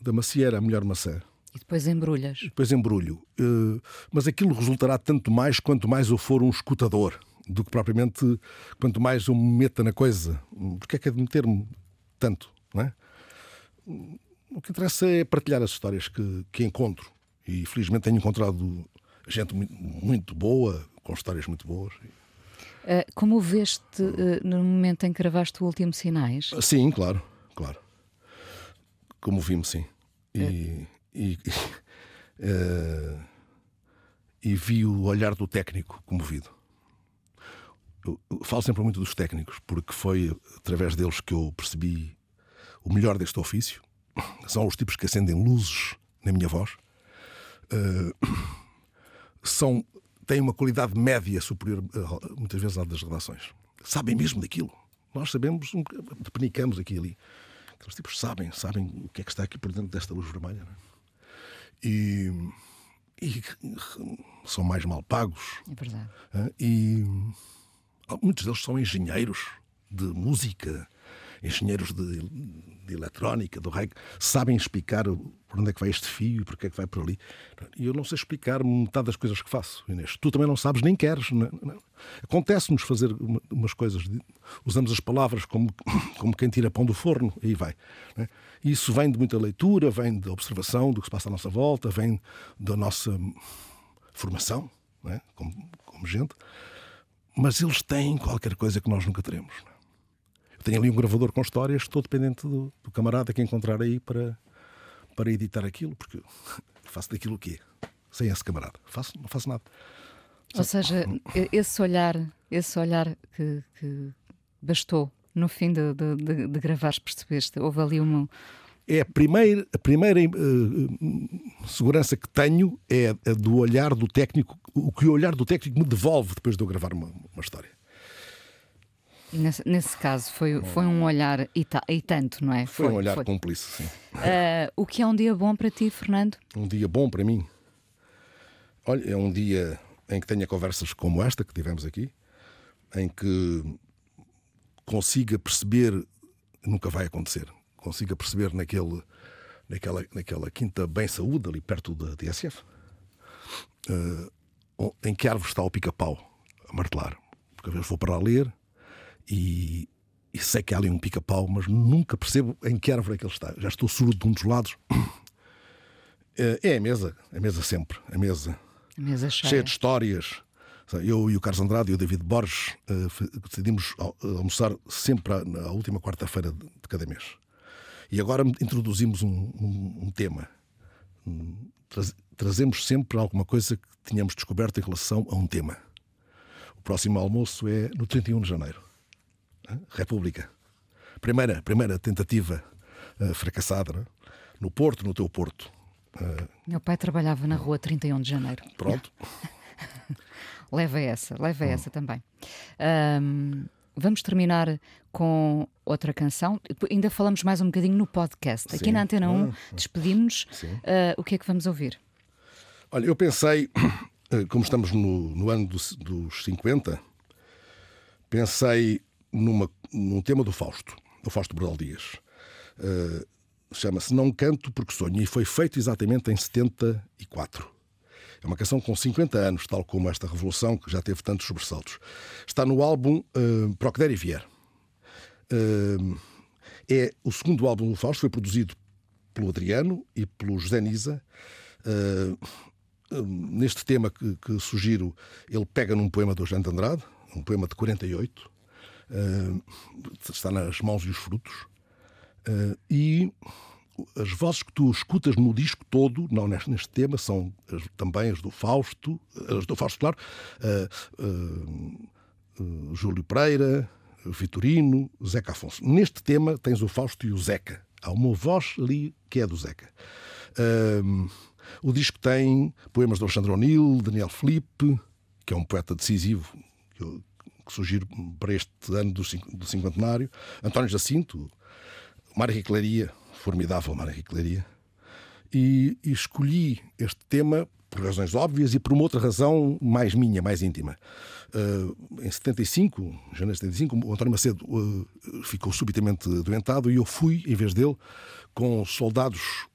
da macieira a melhor maçã. E depois embrulhas. Depois embrulho. Uh, mas aquilo resultará tanto mais quanto mais eu for um escutador do que propriamente quanto mais eu me meta na coisa. Porque é que é de meter-me tanto, não é? O que interessa é partilhar as histórias que, que encontro. E felizmente tenho encontrado gente muito, boa, com histórias muito boas. Ah, como veste ah, no momento em que gravaste o último Sinais? Sim, claro, claro. Como vimos, sim. E, e, eh, e vi o olhar do técnico comovido. Eu, eu falo sempre muito dos técnicos, porque foi através deles que eu percebi o melhor deste ofício. São os tipos que acendem luzes na minha voz. Eh, são, têm uma qualidade média superior, eh, muitas vezes, à das redações. Sabem mesmo daquilo. Nós sabemos, um depenicamos aqui e ali. Aqueles tipos sabem, sabem o que é que está aqui por dentro desta luz vermelha. não é? E, e são mais mal pagos. É verdade. E muitos deles são engenheiros de música, engenheiros de, de eletrónica, do raio, sabem explicar por onde é que vai este fio e porque é que vai por ali. E eu não sei explicar metade das coisas que faço, Inês. Tu também não sabes nem queres. é? Não. Acontece-nos fazer uma- umas coisas, usamos as palavras como, como quem tira pão do forno, aí vai. é? E Isso vem de muita leitura, vem da observação do que se passa à nossa volta, vem da nossa formação, não é? como, como gente mas eles têm qualquer coisa que nós nunca teremos. não é? Tenho ali um gravador com histórias, estou dependente do, do camarada que encontrar aí para, para editar aquilo, porque faço daquilo o quê? Sem esse camarada. Faço, não faço nada. Ou seja, esse olhar, esse olhar que, que bastou no fim de, de, de, de gravares, percebeste? Houve ali uma. É a primeira, a primeira eh, segurança que tenho é a do olhar do técnico, o que o olhar do técnico me devolve depois de eu gravar uma, uma história. Nesse, nesse caso, foi, foi um olhar e, ta- e tanto, não é? Foi, um olhar cúmplice, sim. Ah, o que é um dia bom para ti, Fernando? um dia bom para mim. Olha, é um dia em que tenha conversas como esta que tivemos aqui, em que consiga perceber, nunca vai acontecer, consiga perceber naquele, naquela, naquela quinta bem saúde, ali perto da DSF, eh, o- em que árvore está o pica-pau a martelar. Porque às vezes vou para lá ler e, e sei que há ali um pica-pau, mas nunca percebo em que árvore é que ele está. Já estou surdo de um dos lados. Eh, É a mesa, a mesa sempre, a mesa A mesa cheia. cheia de histórias. Eu e o Carlos Andrade e o David Borges eh, decidimos al- almoçar sempre na última quarta-feira de cada mês. E agora introduzimos um, um- um tema. Hum, traz- Trazemos sempre alguma coisa que tínhamos descoberto em relação a um tema. O próximo almoço é no 31 de janeiro. República. Primeira, primeira tentativa eh, fracassada é? no Porto, no teu Porto. Eh, Meu pai trabalhava na rua 31 de janeiro. pronto. Leva essa, leva Hum. essa também. Ahm, vamos terminar com outra canção. Ainda falamos mais um bocadinho no podcast. Aqui Sim. na Antena 1 Ah, despedimos-nos. Sim. Ah, o que é que vamos ouvir? Olha, eu pensei, eh, como estamos no, no ano dos, dos 50, pensei numa, num tema do Fausto, do Fausto Bordal Dias. Eh, Chama-se Não Canto Porque Sonho e foi feito exatamente em 74. É uma canção com 50 anos, tal como esta revolução que já teve tantos sobressaltos. Está no álbum uh, der e vier. Eh, é o segundo álbum do Fausto, foi produzido pelo Adriano e pelo José Nisa. Eh, neste tema que, que sugiro, ele pega num poema do Eugênio de Andrade, um poema de 48, eh, está nas mãos e os frutos, eh, e as vozes que tu escutas no disco todo, não neste, neste tema, são as- também as do Fausto, as do Fausto, claro, eh, Júlio Pereira, Vitorino, Zeca Afonso. Neste tema tens o Fausto e o Zeca. Há uma voz ali que é do Zeca. O disco tem poemas de Alexandre O'Neill, Daniel Felipe, que é um poeta decisivo, que eu que surgir para este ano do, do cinquentenário. António Jacinto, Mário Riclaria, formidável Mário Riclaria. E, e escolhi este tema por razões óbvias e por uma outra razão mais minha, mais íntima. Uh, em 75, janeiro de 75, o António Macedo uh, ficou subitamente doentado e eu fui, em vez dele, com soldados,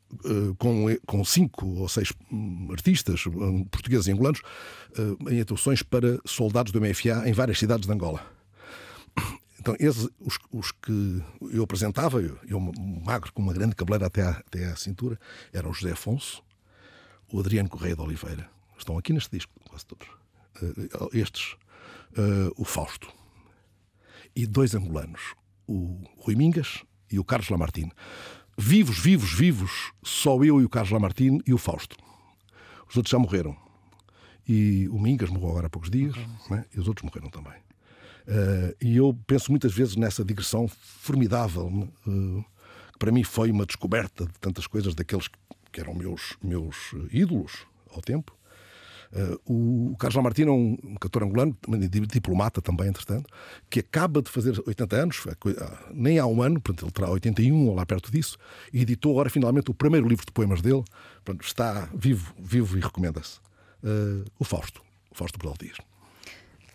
com, com cinco ou seis hum, artistas hum, portugueses e angolanos, em atuações para soldados do MFA em várias cidades de Angola. Então, esses, os, os, que eu apresentava, eu, eu magro com uma grande cabeleira até à, até à cintura, eram o José Afonso, o Adriano Correia de Oliveira. Estão aqui neste disco, quase todos. Uh, estes, uh, o Fausto. E dois angolanos, o Rui Mingas e o Carlos Lamartine. Vivos, vivos, vivos, só eu e o Carlos Lamartine e o Fausto. Os outros já morreram. E o Mingas morreu agora há poucos dias, né? e os outros morreram também. Uh, e eu penso muitas vezes nessa digressão formidável, uh, que para mim foi uma descoberta de tantas coisas daqueles que eram meus, meus ídolos ao tempo. Uh, o Carlos Lamartine é um, um cantor angolano, diplomata também, entretanto, que acaba de fazer 80 anos, nem há um ano, portanto, ele terá 81 ou lá perto disso, e editou agora finalmente o primeiro livro de poemas dele. Portanto, está vivo, vivo e recomenda-se. Uh, o Fausto, o Fausto Bordal Dias.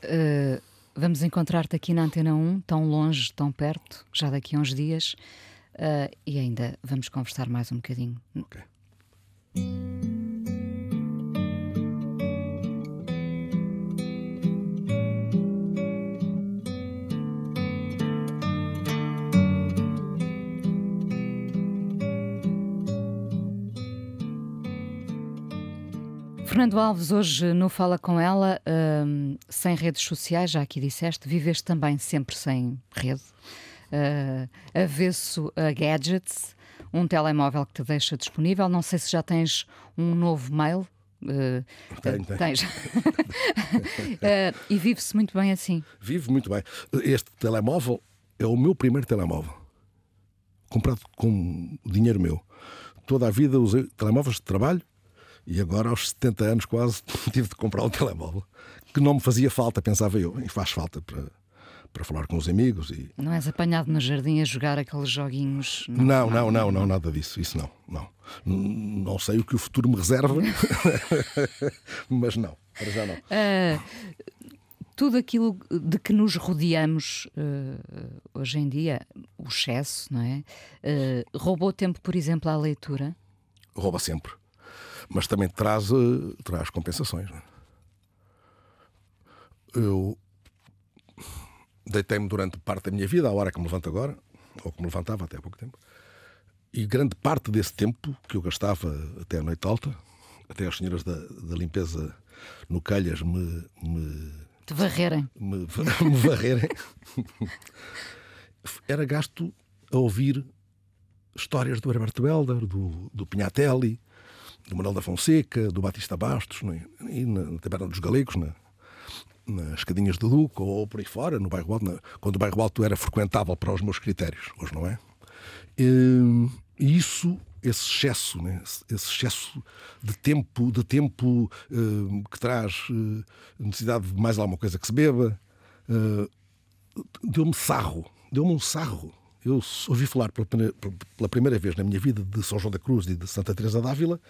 Uh, vamos encontrar-te aqui na Antena 1, tão longe, tão perto, já daqui a uns dias, e ainda vamos conversar mais um bocadinho. Okay. Fernando Alves, hoje no Fala Com Ela, hum, sem redes sociais, já aqui disseste, viveste também sempre sem rede, uh, avesso a gadgets, um telemóvel que te deixa disponível. Não sei se já tens um novo mail. Uh, tenho, tenho. Tens. uh, e vive-se muito bem assim. Vive muito bem. Este telemóvel é o meu primeiro telemóvel. Comprado com dinheiro meu. Toda a vida usei telemóveis de trabalho e agora, aos 70 anos quase, tive de comprar um telemóvel que não me fazia falta, pensava eu, e faz falta para, para falar com os amigos. E... Não és apanhado no jardim a jogar aqueles joguinhos? Não, não, não, não, nada disso. Isso não, não. Não sei o que o futuro me reserva, mas não, para já não. Uh, tudo aquilo de que nos rodeamos uh, hoje em dia, o excesso, não é? Uh, roubou tempo, por exemplo, à leitura? Rouba sempre mas também traz, eh, traz compensações. É? Eu deitei-me durante parte da minha vida, a hora que me levanto agora, ou que me levantava até há pouco tempo, e grande parte desse tempo que eu gastava até a noite alta, até as senhoras da, da limpeza no Calhas me. me Te varrerem. Me, me varrerem. era gasto a ouvir histórias do Herberto Helder, do, do Pinhatelli, do Manuel da Fonseca, do Batista Bastos, e na, na Taberna dos Galegos, na, nas Escadinhas do Duque, ou por aí fora, no bairro Alto, na, quando o bairro Alto era frequentável para os meus critérios, hoje não é? E, isso, esse excesso, né? esse excesso de tempo, de tempo uh, que traz uh, necessidade de mais alguma coisa que se beba, uh, deu-me sarro, deu-me um sarro eu ouvi falar pela, primeira vez na minha vida de São João da Cruz e de Santa Teresa d'Ávila,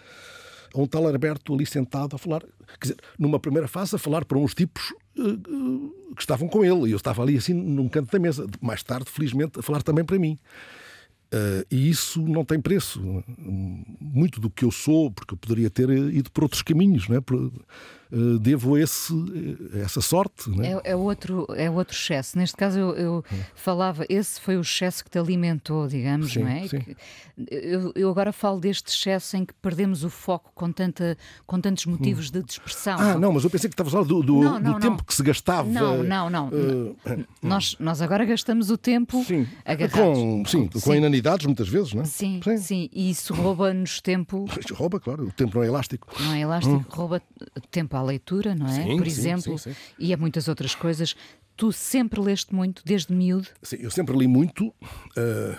a um tal Alberto ali sentado a falar, quer dizer, numa primeira fase a falar para uns tipos uh, que estavam com ele, e eu estava ali assim num canto da mesa, mais tarde, felizmente, a falar também para mim. Uh, e isso não tem preço. Muito do que eu sou, porque eu poderia ter ido por outros caminhos, não é? Por, devo esse, essa sorte. É? É, é? outro, é outro excesso. Neste caso, eu, eu é. falava, esse foi o excesso que te alimentou, digamos, sim, não é? Sim. Eu, eu, agora falo deste excesso em que perdemos o foco com, tanta, com tantos motivos hum. de dispersão. Ah, não, mas eu pensei que estavas a falar do, do, não, não, do tempo que se gastava. Não, não, não. Uh, nós, nós agora gastamos o tempo sim. agarrados. Com, sim, com, com inanidades, muitas vezes, não é? Sim, sim. sim. E isso rouba-nos tempo. rouba, claro. O tempo não é elástico. Não é elástico, hum. rouba tempo à leitura, não é? Sim, Por sim, exemplo, sim, e a muitas outras coisas. Tu sempre leste muito, desde miúdo? Sim, eu sempre li muito uh,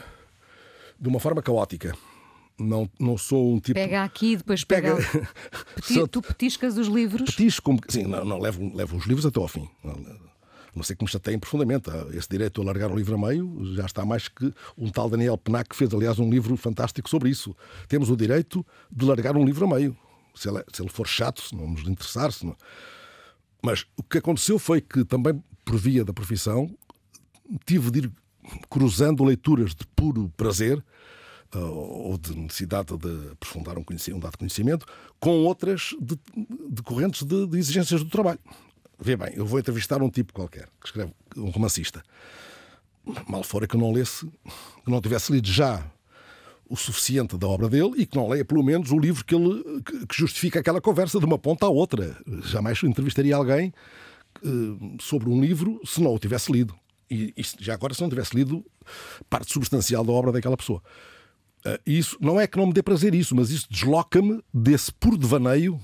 de uma forma caótica. Não, não sou um tipo. Pega aqui, depois pega. pega... Peti... Tu petiscas os livros? Petisco, sim, não, não levo, levo os livros até ao fim. Não ser que me chateiem profundamente. Ah, Esse direito a largar um livro a meio já está mais que um tal Daniel Penac que fez, aliás, um livro fantástico sobre isso. Temos o direito de largar um livro a meio. Se ele, se ele for chato, se não nos interessar. Se não... Mas o que aconteceu foi que também, por via da profissão, tive de ir cruzando leituras de puro prazer ah, ou de necessidade de aprofundar um, um dado conhecimento com outras de- decorrentes de, de exigências do trabalho. Vê bem, eu vou entrevistar um tipo qualquer que escreve, um romancista. Mal fora que eu não lesse, que não tivesse lido já o suficiente da obra dele e que não leia pelo menos o livro que, ele, que- justifica aquela conversa de uma ponta à outra. Jamais entrevistaria alguém eh, sobre um livro se não o tivesse lido. E, e já agora se não tivesse lido parte substancial da obra daquela pessoa. Eh, isso não é que não me dê prazer isso, mas isso desloca-me desse puro devaneio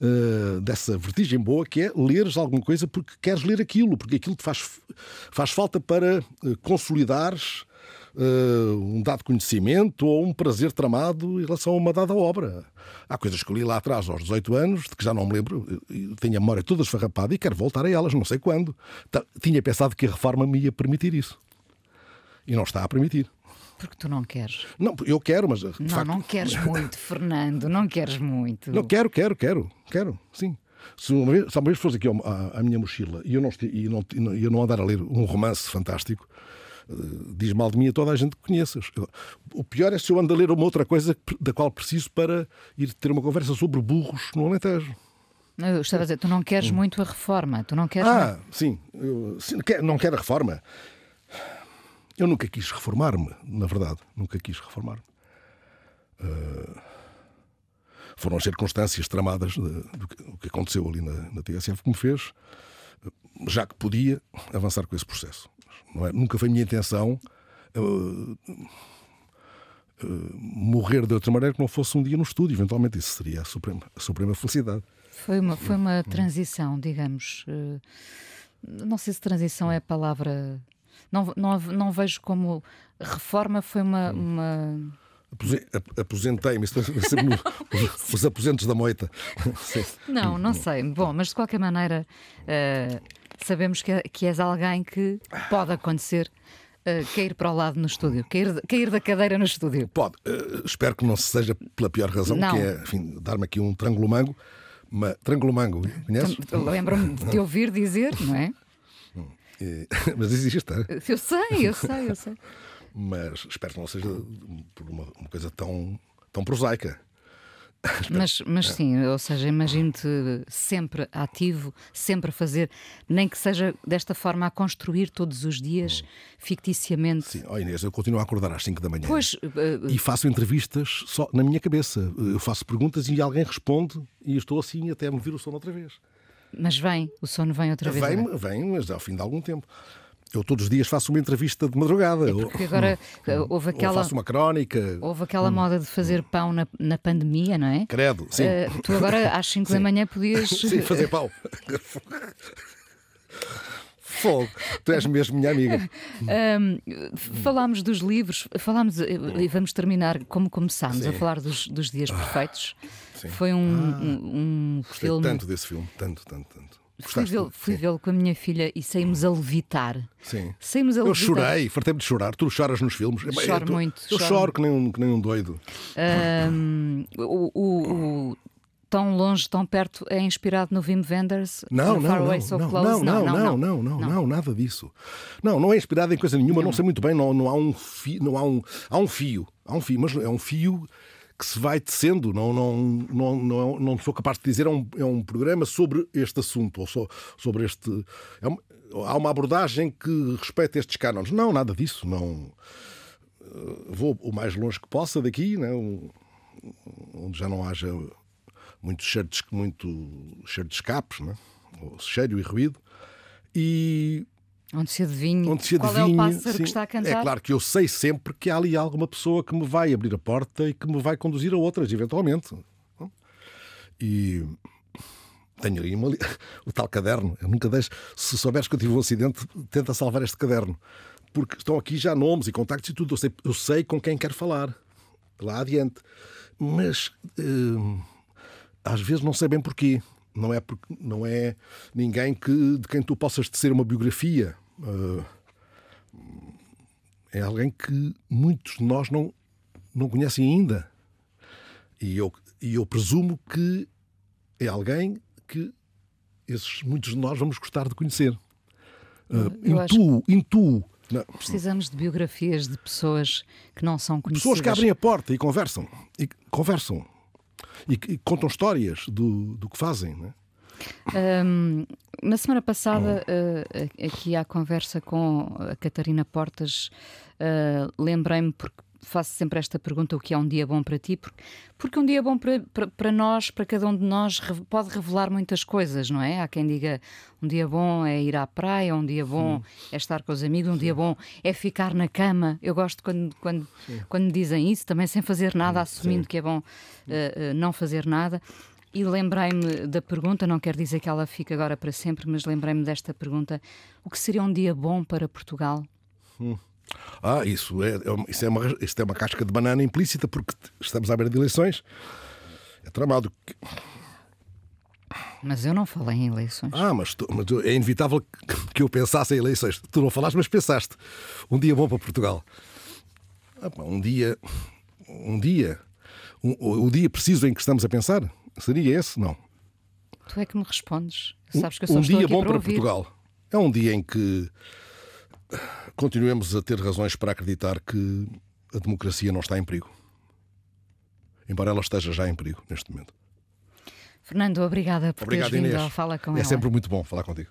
eh, dessa vertigem boa que é leres alguma coisa porque queres ler aquilo, porque aquilo te faz, faz falta para consolidares eh, um dado conhecimento ou um prazer tramado em relação a uma dada obra. Há coisas que eu li lá atrás, aos 18 anos, de que já não me lembro, tenho a memória toda esfarrapada e quero voltar a elas, não sei quando. Tinha pensado que a reforma me ia permitir isso. E não está a permitir. Porque tu não queres. Não, eu quero, mas. Não, facto, não queres muito, Fernando, não queres muito. Não, quero, quero, quero, quero, sim. Se uma vez, se uma vez fosse aqui ao- à, à minha mochila e eu não, e não, eu não andar a ler um romance fantástico, diz mal de mim a toda a gente que conheças. O pior é se eu ando a ler uma outra coisa da qual preciso para ir ter uma conversa sobre burros no Alentejo. Eu estava a dizer, tu não queres muito a reforma, tu não queres. Ah, sim, eu, sim, quer- não quero a reforma. Eu nunca quis reformar-me, na verdade, nunca quis reformar-me. Ah, foram as circunstâncias tramadas do que aconteceu ali na, na TSF que me fez, eh, já que podia, avançar com esse processo. É? Nunca foi minha intenção ah, ah, morrer de outra maneira que não fosse um dia no estúdio. Eventualmente, isso seria a suprema, a suprema felicidade. Foi uma, foi uma transição, digamos. eh, Não sei se transição é a palavra. Não, não, não vejo como. Reforma foi uma. uma... Apose- ap- Aposentei-me, os, os aposentos da moita. Não, não sei. Bom, mas de qualquer maneira, eh, sabemos que, que és alguém que pode acontecer eh, cair para o lado no estúdio, cair, cair da cadeira no estúdio. Pode, eh, espero que não seja pela pior razão, Não. que é enfim, dar-me aqui um trângulo mango. Mas, trângulo mango, conheces? Lembro-me de te ouvir dizer, não é? Eh, Mas existe, é? Eu sei, eu sei, eu sei. mas espero que não seja por uma, uma coisa tão, tão prosaica. Mas, mas sim, ou seja, imagino-te sempre ativo, sempre a fazer, nem que seja desta forma a construir todos os dias, ficticiamente. Sim, ó Inês, eu continuo a acordar às 5 da manhã. Pois, eh, E faço entrevistas só na minha cabeça. Eu faço perguntas e alguém responde e estou assim até me vir o sono outra vez. mas vem, o sono vem outra vez. Vem, é? vem, mas ao fim de algum tempo. Eu todos os dias faço uma entrevista de madrugada. Eu- Porque agora eh, houve ou aquela, faço uma crónica. houve aquela moda de fazer pão na, na pandemia, não é? Credo, sim. Eh, tu agora às 5 da manhã podias. Sim, fazer pau. Fogo. Tu és mesmo minha amiga. Ahm, falámos dos livros, falámos eh, e vamos terminar como começámos a Sim. falar dos, dos Dias Perfeitos. Sim. Foi um, um, um Gostei filme. tanto desse filme. Tanto, tanto, tanto. Fui Gostaste? vê-lo fui vê-lo com a minha filha e saímos a levitar. Sim. Saímos a Eu levitar. chorei, fartei-me de chorar. Tu choras nos filmes. Eu Choro tô- muito, Eu choro choro que nem, um, que nem um doido. Ahm, o, o- o Tão Longe, Tão Perto é inspirado no Wim Wenders? Não, não, não, So não, não, não, não, não, não, não, nada disso. Não, não é inspirado em coisa nenhuma, não sei muito bem, não, não há um fio, não há um, há um fio, há um fio, mas é um fio que se vai tecendo, não, não, não, não, não sou capaz de dizer, é um, é um programa sobre este assunto, ou so- sobre este. é uma- há uma abordagem que respeita estes cânones. Não, nada disso, não. Eh, Vou o mais longe que possa daqui, né, onde já não haja muito cheiro de, muito cheiro de escapes, né? cheiro e ruído, e Onde se adivinha. onde se Qual é o adivinha. pássaro sim, que está a cantar? É claro que eu sei sempre que há ali alguma pessoa que me vai abrir a porta e que me vai conduzir a outras, eventualmente. E tenho ali uma o tal caderno. Eu nunca deixo. Se souberes que eu tive um acidente, tenta salvar este caderno. Porque estão aqui já nomes e contactos e tudo. Eu sei, eu sei com quem quero falar. Lá adiante. Mas hum, às vezes não sei bem porquê. não é porque não é ninguém que de quem tu possas tecer uma biografia. Uh, é alguém que muitos de nós não, não conhecem ainda. E eu, e eu presumo que é alguém que esses, muitos de nós vamos gostar de conhecer. Uh, intuo. Precisamos de biografias de pessoas que não são conhecidas. Pessoas que abrem a porta e conversam. E conversam. E, e contam histórias do, do que fazem. É? Um, na semana passada, uh, aqui à conversa com a Catarina Portas, uh, lembrei-me, porque faço sempre esta pergunta: o que é um dia bom para ti? Porque, porque um dia bom para, para, para, nós, para cada um de nós, pode revelar muitas coisas, não é? Há quem diga um dia bom é ir à praia, um dia bom Sim. é estar com os amigos, um Sim. dia bom é ficar na cama. Eu gosto quando, quando, quando me dizem isso, também sem fazer nada, assumindo que é bom uh, não fazer nada. E lembrei-me da pergunta, não quer dizer que ela fique agora para sempre, mas lembrei-me desta pergunta: o que seria um dia bom para Portugal? Hum. Ah, isso é, é isso, é uma, isso é uma casca de banana implícita, porque estamos à beira de eleições. É tramado. Mas eu não falei em eleições. Ah, mas, tu, mas é inevitável que eu pensasse em eleições. Tu não falaste, mas pensaste. Um dia bom para Portugal. Ah, um dia. Um dia. Um, o dia preciso em que estamos a pensar? Seria esse? Não. Tu é que me respondes. Sabes que eu só um estou dia aqui bom para, para. Portugal. É um dia em que continuemos a ter razões para acreditar que a democracia não está em perigo. Embora ela esteja já em perigo neste momento. Fernando, obrigada por Obrigado, teres vindo Inês. ao Fala com é ela. sempre muito bom falar contigo.